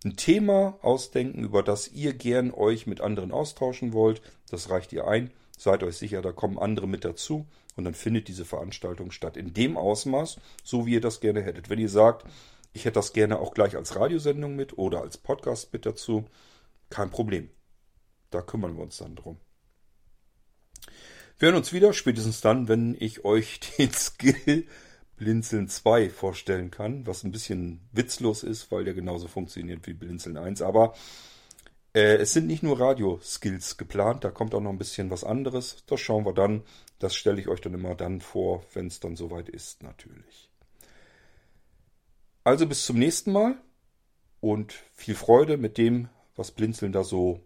ein Thema ausdenken, über das ihr gern euch mit anderen austauschen wollt. Das reicht ihr ein. Seid euch sicher, da kommen andere mit dazu und dann findet diese Veranstaltung statt. In dem Ausmaß, so wie ihr das gerne hättet. Wenn ihr sagt, ich hätte das gerne auch gleich als Radiosendung mit oder als Podcast mit dazu, kein Problem. Da kümmern wir uns dann drum. Wir hören uns wieder, spätestens dann, wenn ich euch den Skill Blinzeln 2 vorstellen kann, was ein bisschen witzlos ist, weil der genauso funktioniert wie Blinzeln 1. Aber äh, es sind nicht nur Radio-Skills geplant, da kommt auch noch ein bisschen was anderes. Das schauen wir dann. Das stelle ich euch dann immer dann vor, wenn es dann soweit ist, natürlich. Also bis zum nächsten Mal und viel Freude mit dem, was Blinzeln da so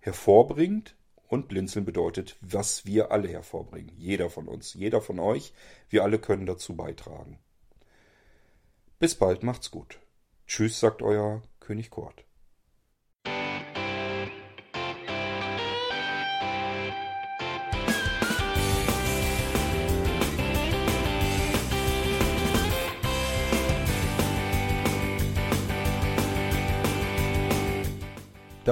hervorbringt. Und Blinzeln bedeutet, was wir alle hervorbringen. Jeder von uns, jeder von euch. Wir alle können dazu beitragen. Bis bald, macht's gut. Tschüss, sagt euer König Kort.